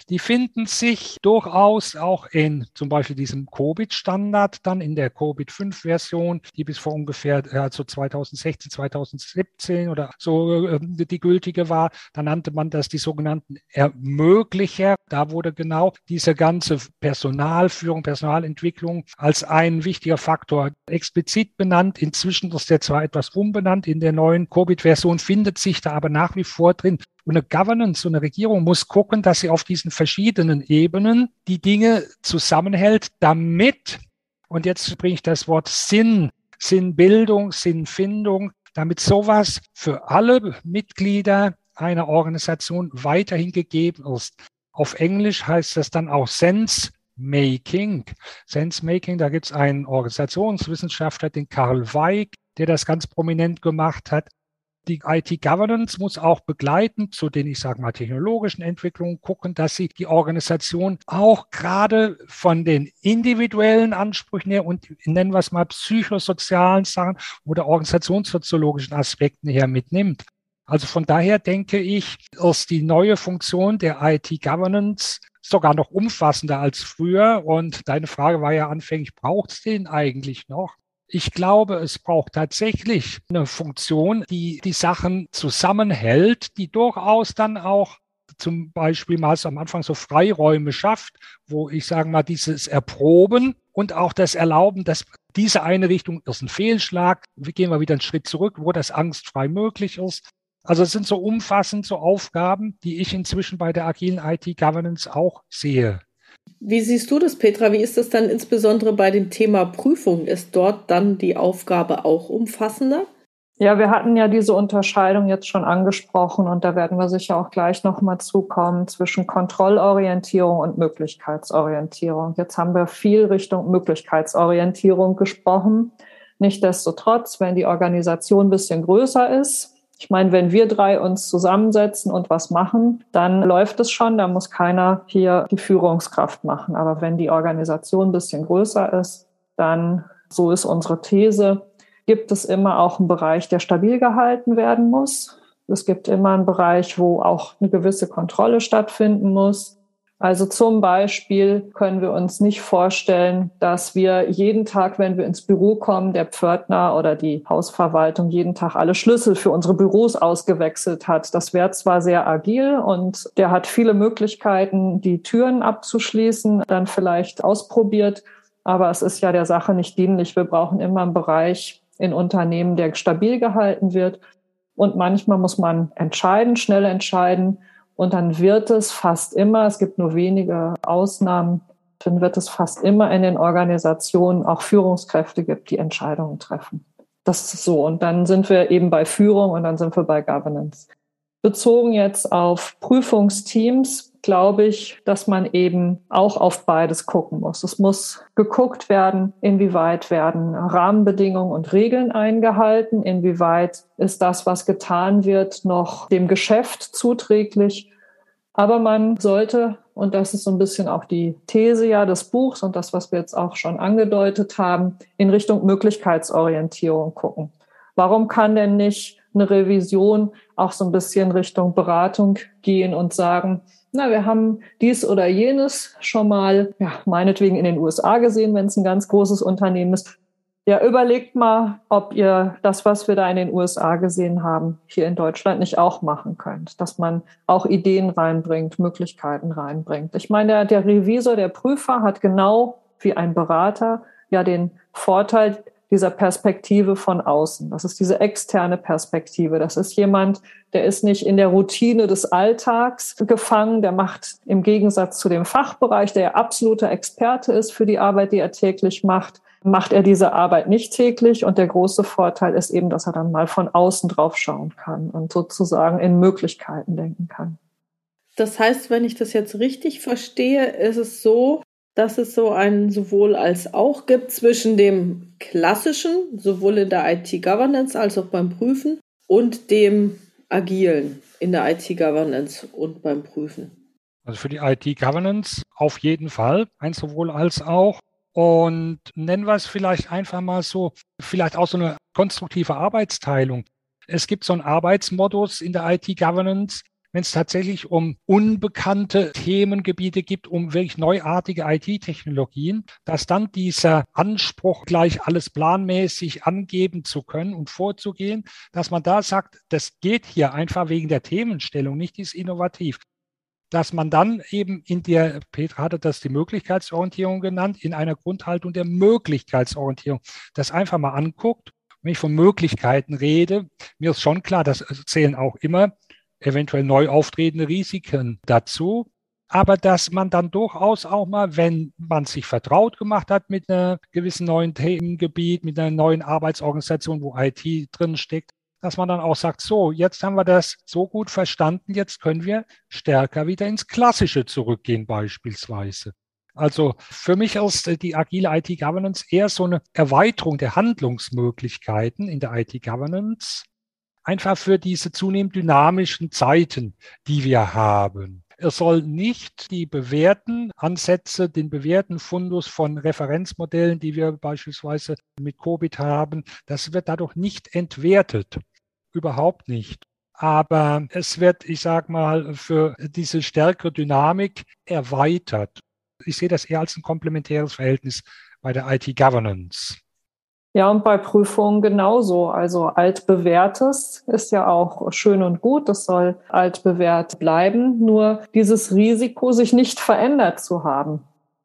Die finden sich durchaus auch in zum Beispiel diesem COVID-Standard, dann in der COVID-5-Version, die bis vor ungefähr also 2016, 2017 oder so äh, die gültige war. Da nannte man das die sogenannten Ermöglicher. Da wurde genau diese ganze Personalführung, Personalentwicklung als ein wichtiger Faktor explizit benannt. Inzwischen ist der zwar etwas umbenannt. In der neuen Covid-Version findet sich da aber nach wie vor drin und eine Governance, eine Regierung muss gucken, dass sie auf diesen verschiedenen Ebenen die Dinge zusammenhält, damit, und jetzt bringe ich das Wort Sinn, Sinnbildung, Sinnfindung, damit sowas für alle Mitglieder einer Organisation weiterhin gegeben ist. Auf Englisch heißt das dann auch Sense Making. Sense Making, da gibt es einen Organisationswissenschaftler, den Karl Weig, der das ganz prominent gemacht hat die IT-Governance muss auch begleiten zu den, ich sage mal, technologischen Entwicklungen gucken, dass sie die Organisation auch gerade von den individuellen Ansprüchen her und nennen wir es mal psychosozialen Sachen oder organisationssoziologischen Aspekten her mitnimmt. Also von daher denke ich, ist die neue Funktion der IT-Governance sogar noch umfassender als früher. Und deine Frage war ja anfänglich, braucht es den eigentlich noch? Ich glaube, es braucht tatsächlich eine Funktion, die die Sachen zusammenhält, die durchaus dann auch zum Beispiel mal am Anfang so Freiräume schafft, wo ich sage mal dieses Erproben und auch das Erlauben, dass diese eine Richtung ist ein Fehlschlag, wir gehen mal wieder einen Schritt zurück, wo das angstfrei möglich ist. Also es sind so umfassend so Aufgaben, die ich inzwischen bei der agilen IT-Governance auch sehe. Wie siehst du das, Petra? Wie ist das dann insbesondere bei dem Thema Prüfung? Ist dort dann die Aufgabe auch umfassender? Ja, wir hatten ja diese Unterscheidung jetzt schon angesprochen und da werden wir sicher auch gleich nochmal zukommen zwischen Kontrollorientierung und Möglichkeitsorientierung. Jetzt haben wir viel Richtung Möglichkeitsorientierung gesprochen. Nichtsdestotrotz, wenn die Organisation ein bisschen größer ist, ich meine, wenn wir drei uns zusammensetzen und was machen, dann läuft es schon, da muss keiner hier die Führungskraft machen. Aber wenn die Organisation ein bisschen größer ist, dann, so ist unsere These, gibt es immer auch einen Bereich, der stabil gehalten werden muss. Es gibt immer einen Bereich, wo auch eine gewisse Kontrolle stattfinden muss. Also zum Beispiel können wir uns nicht vorstellen, dass wir jeden Tag, wenn wir ins Büro kommen, der Pförtner oder die Hausverwaltung jeden Tag alle Schlüssel für unsere Büros ausgewechselt hat. Das wäre zwar sehr agil und der hat viele Möglichkeiten, die Türen abzuschließen, dann vielleicht ausprobiert, aber es ist ja der Sache nicht dienlich. Wir brauchen immer einen Bereich, in Unternehmen, der stabil gehalten wird. Und manchmal muss man entscheiden, schnell entscheiden. Und dann wird es fast immer, es gibt nur wenige Ausnahmen, dann wird es fast immer in den Organisationen auch Führungskräfte gibt, die Entscheidungen treffen. Das ist so. Und dann sind wir eben bei Führung und dann sind wir bei Governance. Bezogen jetzt auf Prüfungsteams glaube ich, dass man eben auch auf beides gucken muss. Es muss geguckt werden, inwieweit werden Rahmenbedingungen und Regeln eingehalten, inwieweit ist das, was getan wird, noch dem Geschäft zuträglich. Aber man sollte, und das ist so ein bisschen auch die These ja des Buchs und das, was wir jetzt auch schon angedeutet haben, in Richtung Möglichkeitsorientierung gucken. Warum kann denn nicht eine Revision auch so ein bisschen Richtung Beratung gehen und sagen, na, wir haben dies oder jenes schon mal, ja, meinetwegen in den USA gesehen, wenn es ein ganz großes Unternehmen ist. Ja, überlegt mal, ob ihr das, was wir da in den USA gesehen haben, hier in Deutschland nicht auch machen könnt. Dass man auch Ideen reinbringt, Möglichkeiten reinbringt. Ich meine, der, der Revisor, der Prüfer hat genau wie ein Berater ja den Vorteil, dieser Perspektive von außen. Das ist diese externe Perspektive. Das ist jemand, der ist nicht in der Routine des Alltags gefangen, der macht im Gegensatz zu dem Fachbereich, der absoluter Experte ist für die Arbeit, die er täglich macht, macht er diese Arbeit nicht täglich. Und der große Vorteil ist eben, dass er dann mal von außen drauf schauen kann und sozusagen in Möglichkeiten denken kann. Das heißt, wenn ich das jetzt richtig verstehe, ist es so, dass es so ein sowohl als auch gibt zwischen dem klassischen, sowohl in der IT-Governance als auch beim Prüfen, und dem agilen in der IT-Governance und beim Prüfen. Also für die IT-Governance auf jeden Fall ein sowohl als auch. Und nennen wir es vielleicht einfach mal so, vielleicht auch so eine konstruktive Arbeitsteilung. Es gibt so einen Arbeitsmodus in der IT-Governance, wenn es tatsächlich um unbekannte Themengebiete gibt, um wirklich neuartige IT-Technologien, dass dann dieser Anspruch, gleich alles planmäßig angeben zu können und vorzugehen, dass man da sagt, das geht hier einfach wegen der Themenstellung, nicht ist innovativ dass man dann eben in der, Petra hatte das die Möglichkeitsorientierung genannt, in einer Grundhaltung der Möglichkeitsorientierung, das einfach mal anguckt. Wenn ich von Möglichkeiten rede, mir ist schon klar, das zählen auch immer eventuell neu auftretende Risiken dazu. Aber dass man dann durchaus auch mal, wenn man sich vertraut gemacht hat mit einem gewissen neuen Themengebiet, mit einer neuen Arbeitsorganisation, wo IT drin steckt, dass man dann auch sagt, so, jetzt haben wir das so gut verstanden, jetzt können wir stärker wieder ins Klassische zurückgehen beispielsweise. Also für mich ist die agile IT-Governance eher so eine Erweiterung der Handlungsmöglichkeiten in der IT-Governance einfach für diese zunehmend dynamischen Zeiten, die wir haben. Es soll nicht die bewährten Ansätze, den bewährten Fundus von Referenzmodellen, die wir beispielsweise mit Covid haben, das wird dadurch nicht entwertet. Überhaupt nicht. Aber es wird, ich sage mal, für diese stärkere Dynamik erweitert. Ich sehe das eher als ein komplementäres Verhältnis bei der IT-Governance. Ja, und bei Prüfungen genauso. Also altbewährtes ist ja auch schön und gut. Das soll altbewährt bleiben. Nur dieses Risiko, sich nicht verändert zu haben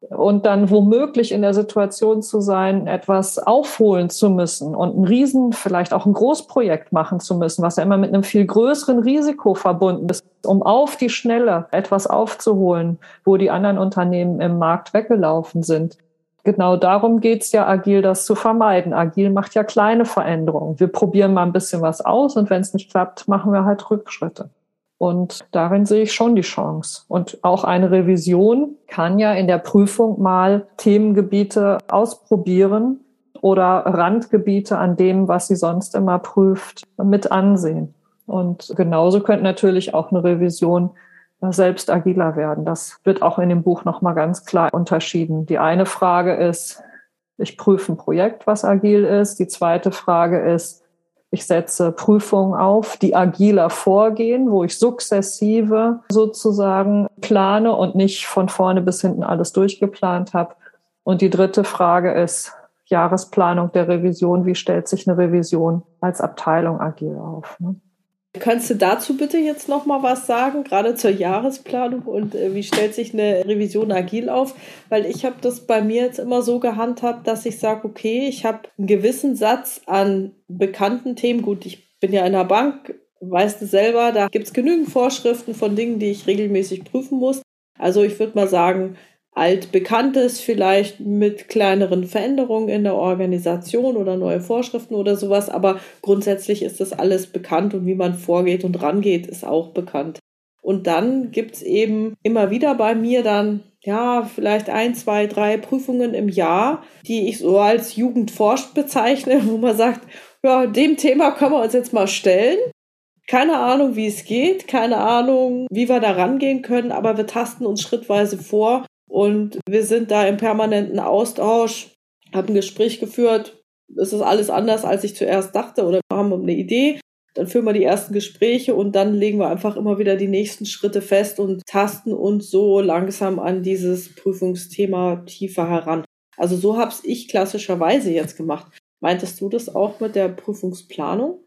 und dann womöglich in der Situation zu sein, etwas aufholen zu müssen und ein Riesen, vielleicht auch ein Großprojekt machen zu müssen, was ja immer mit einem viel größeren Risiko verbunden ist, um auf die Schnelle etwas aufzuholen, wo die anderen Unternehmen im Markt weggelaufen sind genau darum geht's ja, agil das zu vermeiden. Agil macht ja kleine Veränderungen. Wir probieren mal ein bisschen was aus und wenn es nicht klappt, machen wir halt Rückschritte. Und darin sehe ich schon die Chance. Und auch eine Revision kann ja in der Prüfung mal Themengebiete ausprobieren oder Randgebiete an dem, was sie sonst immer prüft, mit ansehen. Und genauso könnte natürlich auch eine Revision selbst agiler werden. Das wird auch in dem Buch nochmal ganz klar unterschieden. Die eine Frage ist, ich prüfe ein Projekt, was agil ist. Die zweite Frage ist, ich setze Prüfungen auf, die agiler vorgehen, wo ich sukzessive sozusagen plane und nicht von vorne bis hinten alles durchgeplant habe. Und die dritte Frage ist Jahresplanung der Revision. Wie stellt sich eine Revision als Abteilung agil auf? Ne? Kannst du dazu bitte jetzt noch mal was sagen, gerade zur Jahresplanung und äh, wie stellt sich eine Revision agil auf? Weil ich habe das bei mir jetzt immer so gehandhabt, dass ich sage, okay, ich habe einen gewissen Satz an bekannten Themen. Gut, ich bin ja in der Bank, weißt du selber, da gibt es genügend Vorschriften von Dingen, die ich regelmäßig prüfen muss. Also ich würde mal sagen, altbekanntes, vielleicht mit kleineren Veränderungen in der Organisation oder neue Vorschriften oder sowas. Aber grundsätzlich ist das alles bekannt und wie man vorgeht und rangeht, ist auch bekannt. Und dann gibt's eben immer wieder bei mir dann, ja, vielleicht ein, zwei, drei Prüfungen im Jahr, die ich so als Jugendforscht bezeichne, wo man sagt, ja, dem Thema können wir uns jetzt mal stellen. Keine Ahnung, wie es geht, keine Ahnung, wie wir da rangehen können, aber wir tasten uns schrittweise vor und wir sind da im permanenten Austausch, haben ein Gespräch geführt. Es ist alles anders, als ich zuerst dachte oder haben eine Idee. Dann führen wir die ersten Gespräche und dann legen wir einfach immer wieder die nächsten Schritte fest und tasten uns so langsam an dieses Prüfungsthema tiefer heran. Also so habe ich klassischerweise jetzt gemacht. Meintest du das auch mit der Prüfungsplanung?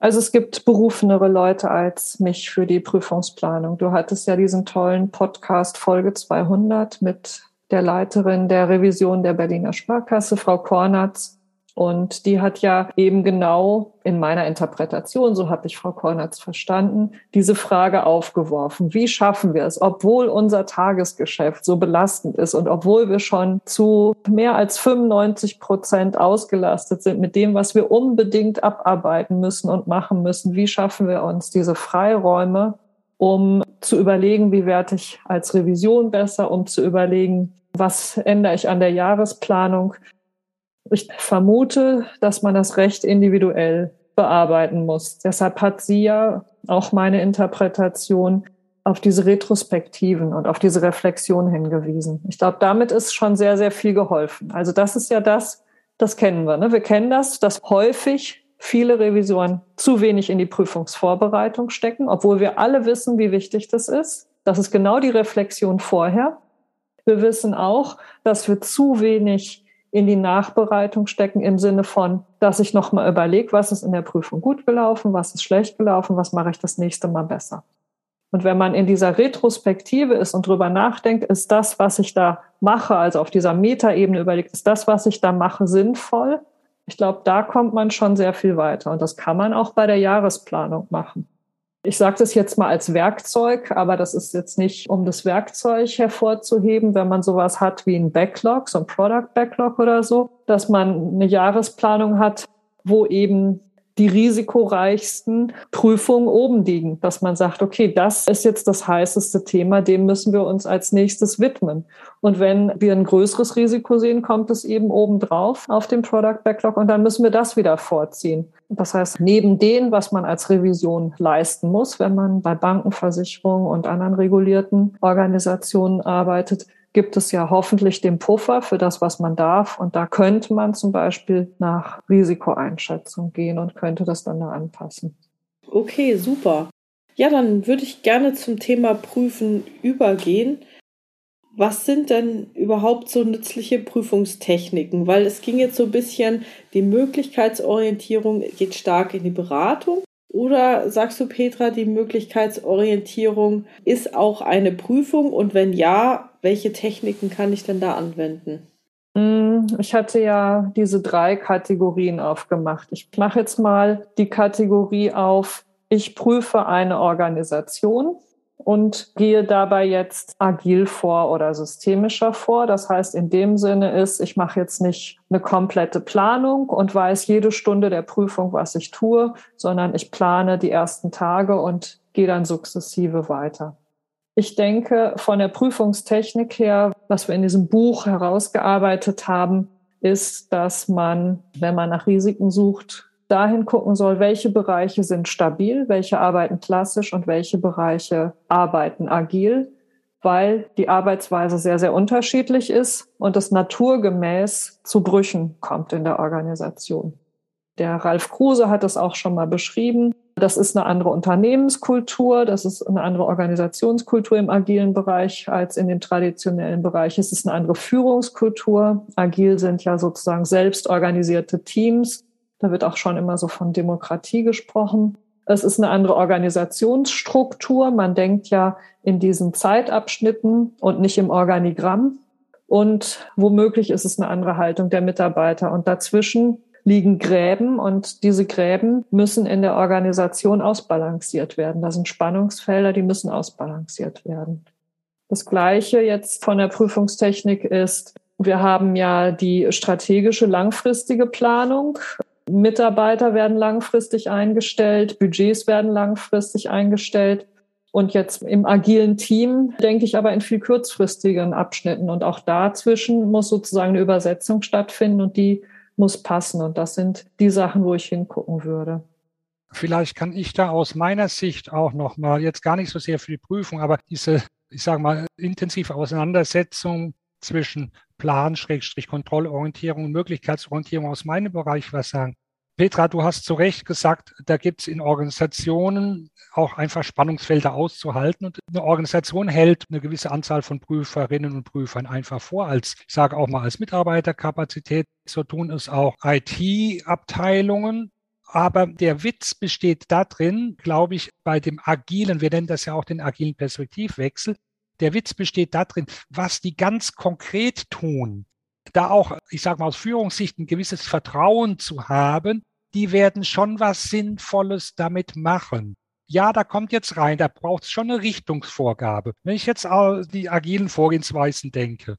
Also es gibt berufenere Leute als mich für die Prüfungsplanung. Du hattest ja diesen tollen Podcast Folge 200 mit der Leiterin der Revision der Berliner Sparkasse, Frau Kornatz. Und die hat ja eben genau in meiner Interpretation, so habe ich Frau Kornatz verstanden, diese Frage aufgeworfen. Wie schaffen wir es, obwohl unser Tagesgeschäft so belastend ist und obwohl wir schon zu mehr als 95 Prozent ausgelastet sind mit dem, was wir unbedingt abarbeiten müssen und machen müssen, wie schaffen wir uns diese Freiräume, um zu überlegen, wie werde ich als Revision besser, um zu überlegen, was ändere ich an der Jahresplanung, ich vermute, dass man das recht individuell bearbeiten muss. Deshalb hat sie ja auch meine Interpretation auf diese Retrospektiven und auf diese Reflexion hingewiesen. Ich glaube, damit ist schon sehr, sehr viel geholfen. Also das ist ja das, das kennen wir. Ne? Wir kennen das, dass häufig viele Revisoren zu wenig in die Prüfungsvorbereitung stecken, obwohl wir alle wissen, wie wichtig das ist. Das ist genau die Reflexion vorher. Wir wissen auch, dass wir zu wenig in die Nachbereitung stecken im Sinne von, dass ich nochmal überlege, was ist in der Prüfung gut gelaufen, was ist schlecht gelaufen, was mache ich das nächste Mal besser. Und wenn man in dieser Retrospektive ist und drüber nachdenkt, ist das, was ich da mache, also auf dieser Metaebene überlegt, ist das, was ich da mache, sinnvoll? Ich glaube, da kommt man schon sehr viel weiter. Und das kann man auch bei der Jahresplanung machen. Ich sage das jetzt mal als Werkzeug, aber das ist jetzt nicht, um das Werkzeug hervorzuheben, wenn man sowas hat wie ein Backlog, so ein Product Backlog oder so, dass man eine Jahresplanung hat, wo eben die risikoreichsten Prüfungen oben liegen, dass man sagt, okay, das ist jetzt das heißeste Thema, dem müssen wir uns als nächstes widmen. Und wenn wir ein größeres Risiko sehen, kommt es eben oben drauf auf dem Product Backlog und dann müssen wir das wieder vorziehen. Das heißt, neben dem, was man als Revision leisten muss, wenn man bei Banken, Versicherungen und anderen regulierten Organisationen arbeitet, gibt es ja hoffentlich den Puffer für das, was man darf. Und da könnte man zum Beispiel nach Risikoeinschätzung gehen und könnte das dann da anpassen. Okay, super. Ja, dann würde ich gerne zum Thema Prüfen übergehen. was sind denn überhaupt so nützliche Prüfungstechniken? Weil es ging jetzt so ein bisschen, die Möglichkeitsorientierung geht stark in die Beratung. Oder sagst du, Petra, die Möglichkeitsorientierung ist auch eine Prüfung? Und wenn ja, welche Techniken kann ich denn da anwenden? Hm, ich hatte ja diese drei Kategorien aufgemacht. Ich mache jetzt mal die Kategorie auf, ich prüfe eine Organisation und gehe dabei jetzt agil vor oder systemischer vor. Das heißt, in dem Sinne ist, ich mache jetzt nicht eine komplette Planung und weiß jede Stunde der Prüfung, was ich tue, sondern ich plane die ersten Tage und gehe dann sukzessive weiter. Ich denke, von der Prüfungstechnik her, was wir in diesem Buch herausgearbeitet haben, ist, dass man, wenn man nach Risiken sucht, dahin gucken soll, welche Bereiche sind stabil, welche arbeiten klassisch und welche Bereiche arbeiten agil, weil die Arbeitsweise sehr, sehr unterschiedlich ist und es naturgemäß zu Brüchen kommt in der Organisation. Der Ralf Kruse hat es auch schon mal beschrieben. Das ist eine andere Unternehmenskultur, das ist eine andere Organisationskultur im agilen Bereich als in dem traditionellen Bereich. Es ist eine andere Führungskultur. Agil sind ja sozusagen selbstorganisierte Teams da wird auch schon immer so von Demokratie gesprochen. Es ist eine andere Organisationsstruktur. Man denkt ja in diesen Zeitabschnitten und nicht im Organigramm. Und womöglich ist es eine andere Haltung der Mitarbeiter. Und dazwischen liegen Gräben und diese Gräben müssen in der Organisation ausbalanciert werden. Da sind Spannungsfelder, die müssen ausbalanciert werden. Das Gleiche jetzt von der Prüfungstechnik ist, wir haben ja die strategische langfristige Planung. Mitarbeiter werden langfristig eingestellt, Budgets werden langfristig eingestellt. Und jetzt im agilen Team denke ich aber in viel kurzfristigen Abschnitten. Und auch dazwischen muss sozusagen eine Übersetzung stattfinden und die muss passen. Und das sind die Sachen, wo ich hingucken würde. Vielleicht kann ich da aus meiner Sicht auch nochmal, jetzt gar nicht so sehr für die Prüfung, aber diese, ich sage mal, intensive Auseinandersetzung zwischen Plan, Schrägstrich, Kontrollorientierung und Möglichkeitsorientierung aus meinem Bereich was sagen. Petra, du hast zu Recht gesagt, da gibt es in Organisationen auch einfach Spannungsfelder auszuhalten. Und eine Organisation hält eine gewisse Anzahl von Prüferinnen und Prüfern einfach vor, als, ich sage auch mal, als Mitarbeiterkapazität. So tun es auch IT-Abteilungen. Aber der Witz besteht darin, glaube ich, bei dem agilen, wir nennen das ja auch den agilen Perspektivwechsel, der Witz besteht darin, was die ganz konkret tun. Da auch, ich sage mal aus Führungssicht, ein gewisses Vertrauen zu haben, die werden schon was Sinnvolles damit machen. Ja, da kommt jetzt rein, da braucht es schon eine Richtungsvorgabe. Wenn ich jetzt die agilen Vorgehensweisen denke,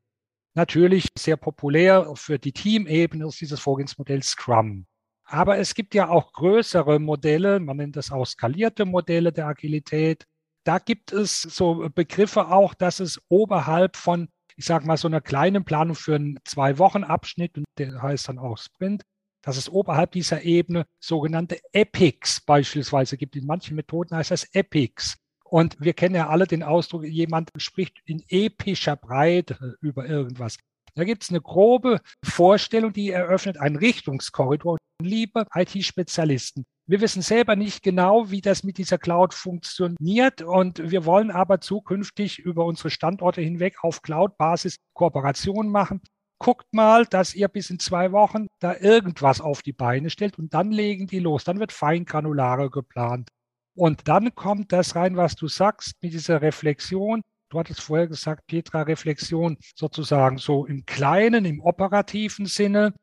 natürlich sehr populär für die Teamebene ist dieses Vorgehensmodell Scrum. Aber es gibt ja auch größere Modelle, man nennt das auch skalierte Modelle der Agilität. Da gibt es so Begriffe auch, dass es oberhalb von, ich sage mal, so einer kleinen Planung für einen Zwei-Wochen-Abschnitt, und der heißt dann auch Sprint, dass es oberhalb dieser Ebene sogenannte Epics beispielsweise gibt. In manchen Methoden heißt das Epics. Und wir kennen ja alle den Ausdruck, jemand spricht in epischer Breite über irgendwas. Da gibt es eine grobe Vorstellung, die eröffnet einen Richtungskorridor. Liebe IT-Spezialisten, wir wissen selber nicht genau, wie das mit dieser Cloud funktioniert und wir wollen aber zukünftig über unsere Standorte hinweg auf Cloud-Basis Kooperationen machen guckt mal, dass ihr bis in zwei Wochen da irgendwas auf die Beine stellt und dann legen die los. Dann wird feingranulare geplant. Und dann kommt das rein, was du sagst, mit dieser Reflexion. Du hattest vorher gesagt, Petra, Reflexion sozusagen so im kleinen, im operativen Sinne,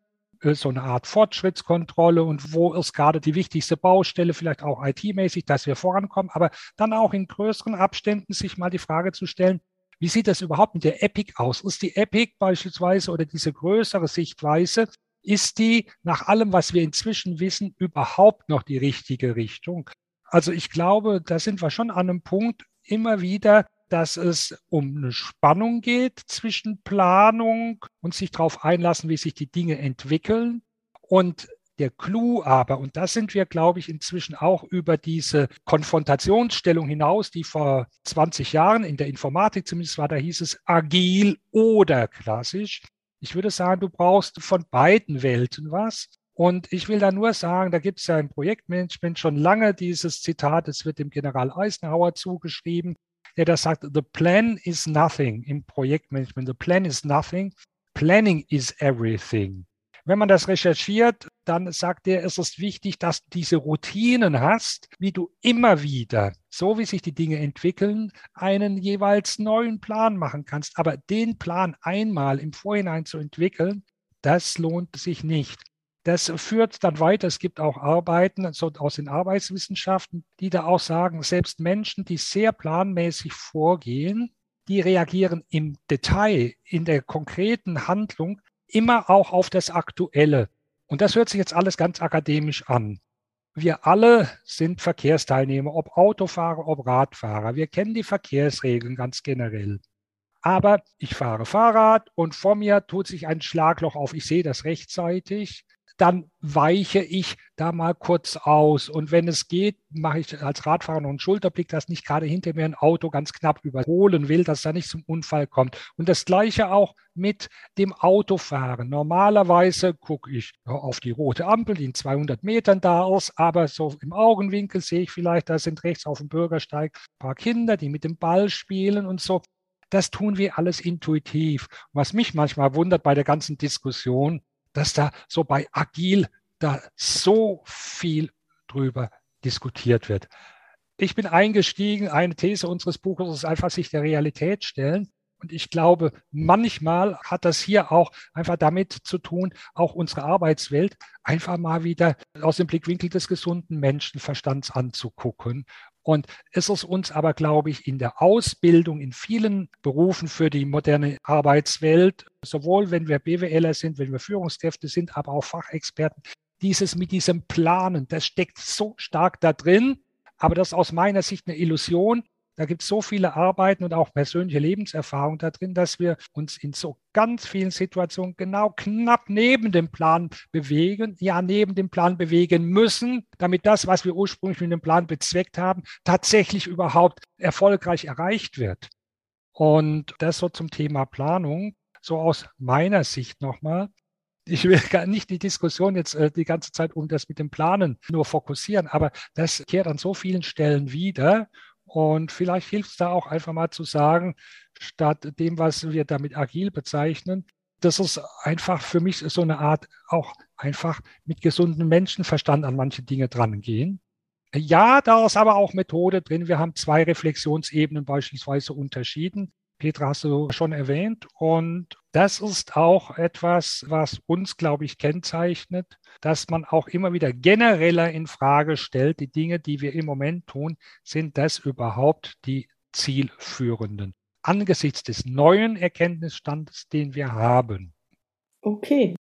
äh, so eine Art Fortschrittskontrolle und wo ist gerade die wichtigste Baustelle, vielleicht auch IT-mäßig, dass wir vorankommen, aber dann auch in größeren Abständen sich mal die Frage zu stellen, wie sieht das überhaupt mit der Epic aus? Ist die Epic beispielsweise oder diese größere Sichtweise, ist die nach allem, was wir inzwischen wissen, überhaupt noch die richtige Richtung? Also ich glaube, da sind wir schon an einem Punkt immer wieder, dass es um eine Spannung geht zwischen Planung und sich darauf einlassen, wie sich die Dinge entwickeln und der Clou aber, und da sind wir, glaube ich, inzwischen auch über diese Konfrontationsstellung hinaus, die vor 20 Jahren in der Informatik zumindest war, da hieß es agil oder klassisch. Ich würde sagen, du brauchst von beiden Welten was. Und ich will da nur sagen, da gibt es ja im Projektmanagement schon lange dieses Zitat, es wird dem General Eisenhower zugeschrieben. Der das sagt, the plan is nothing im Projektmanagement. The plan is nothing. Planning is everything. Wenn man das recherchiert, dann sagt er, es ist wichtig, dass du diese Routinen hast, wie du immer wieder, so wie sich die Dinge entwickeln, einen jeweils neuen Plan machen kannst. Aber den Plan einmal im Vorhinein zu entwickeln, das lohnt sich nicht. Das führt dann weiter. Es gibt auch Arbeiten so aus den Arbeitswissenschaften, die da auch sagen, selbst Menschen, die sehr planmäßig vorgehen, die reagieren im Detail, in der konkreten Handlung immer auch auf das Aktuelle. Und das hört sich jetzt alles ganz akademisch an. Wir alle sind Verkehrsteilnehmer, ob Autofahrer, ob Radfahrer. Wir kennen die Verkehrsregeln ganz generell. Aber ich fahre Fahrrad und vor mir tut sich ein Schlagloch auf. Ich sehe das rechtzeitig dann weiche ich da mal kurz aus. Und wenn es geht, mache ich als Radfahrer noch einen Schulterblick, dass nicht gerade hinter mir ein Auto ganz knapp überholen will, dass da nicht zum Unfall kommt. Und das Gleiche auch mit dem Autofahren. Normalerweise gucke ich auf die rote Ampel, die in 200 Metern da ist, aber so im Augenwinkel sehe ich vielleicht, da sind rechts auf dem Bürgersteig ein paar Kinder, die mit dem Ball spielen und so. Das tun wir alles intuitiv. Was mich manchmal wundert bei der ganzen Diskussion, dass da so bei Agil da so viel drüber diskutiert wird. Ich bin eingestiegen, eine These unseres Buches ist einfach sich der Realität stellen. Und ich glaube, manchmal hat das hier auch einfach damit zu tun, auch unsere Arbeitswelt einfach mal wieder aus dem Blickwinkel des gesunden Menschenverstands anzugucken und es ist uns aber, glaube ich, in der Ausbildung in vielen Berufen für die moderne Arbeitswelt, sowohl wenn wir BWLer sind, wenn wir Führungskräfte sind, aber auch Fachexperten, dieses mit diesem Planen, das steckt so stark da drin, aber das ist aus meiner Sicht eine Illusion, da gibt es so viele Arbeiten und auch persönliche Lebenserfahrung da drin, dass wir uns in so ganz vielen Situationen genau knapp neben dem Plan bewegen, ja, neben dem Plan bewegen müssen, damit das, was wir ursprünglich mit dem Plan bezweckt haben, tatsächlich überhaupt erfolgreich erreicht wird. Und das so zum Thema Planung, so aus meiner Sicht nochmal ich will gar nicht die Diskussion jetzt äh, die ganze Zeit um das mit dem Planen nur fokussieren, aber das kehrt an so vielen Stellen wieder. Und vielleicht hilft es da auch einfach mal zu sagen, statt dem, was wir damit agil bezeichnen, das ist einfach für mich so eine Art auch einfach mit gesundem Menschenverstand an manche Dinge drangehen. Ja, da ist aber auch Methode drin. Wir haben zwei Reflexionsebenen beispielsweise unterschieden. Petra hast du schon erwähnt. Und das ist auch etwas, was uns, glaube ich, kennzeichnet, dass man auch immer wieder genereller in Frage stellt, die Dinge, die wir im Moment tun, sind das überhaupt die zielführenden? Angesichts des neuen Erkenntnisstandes, den wir haben. Okay,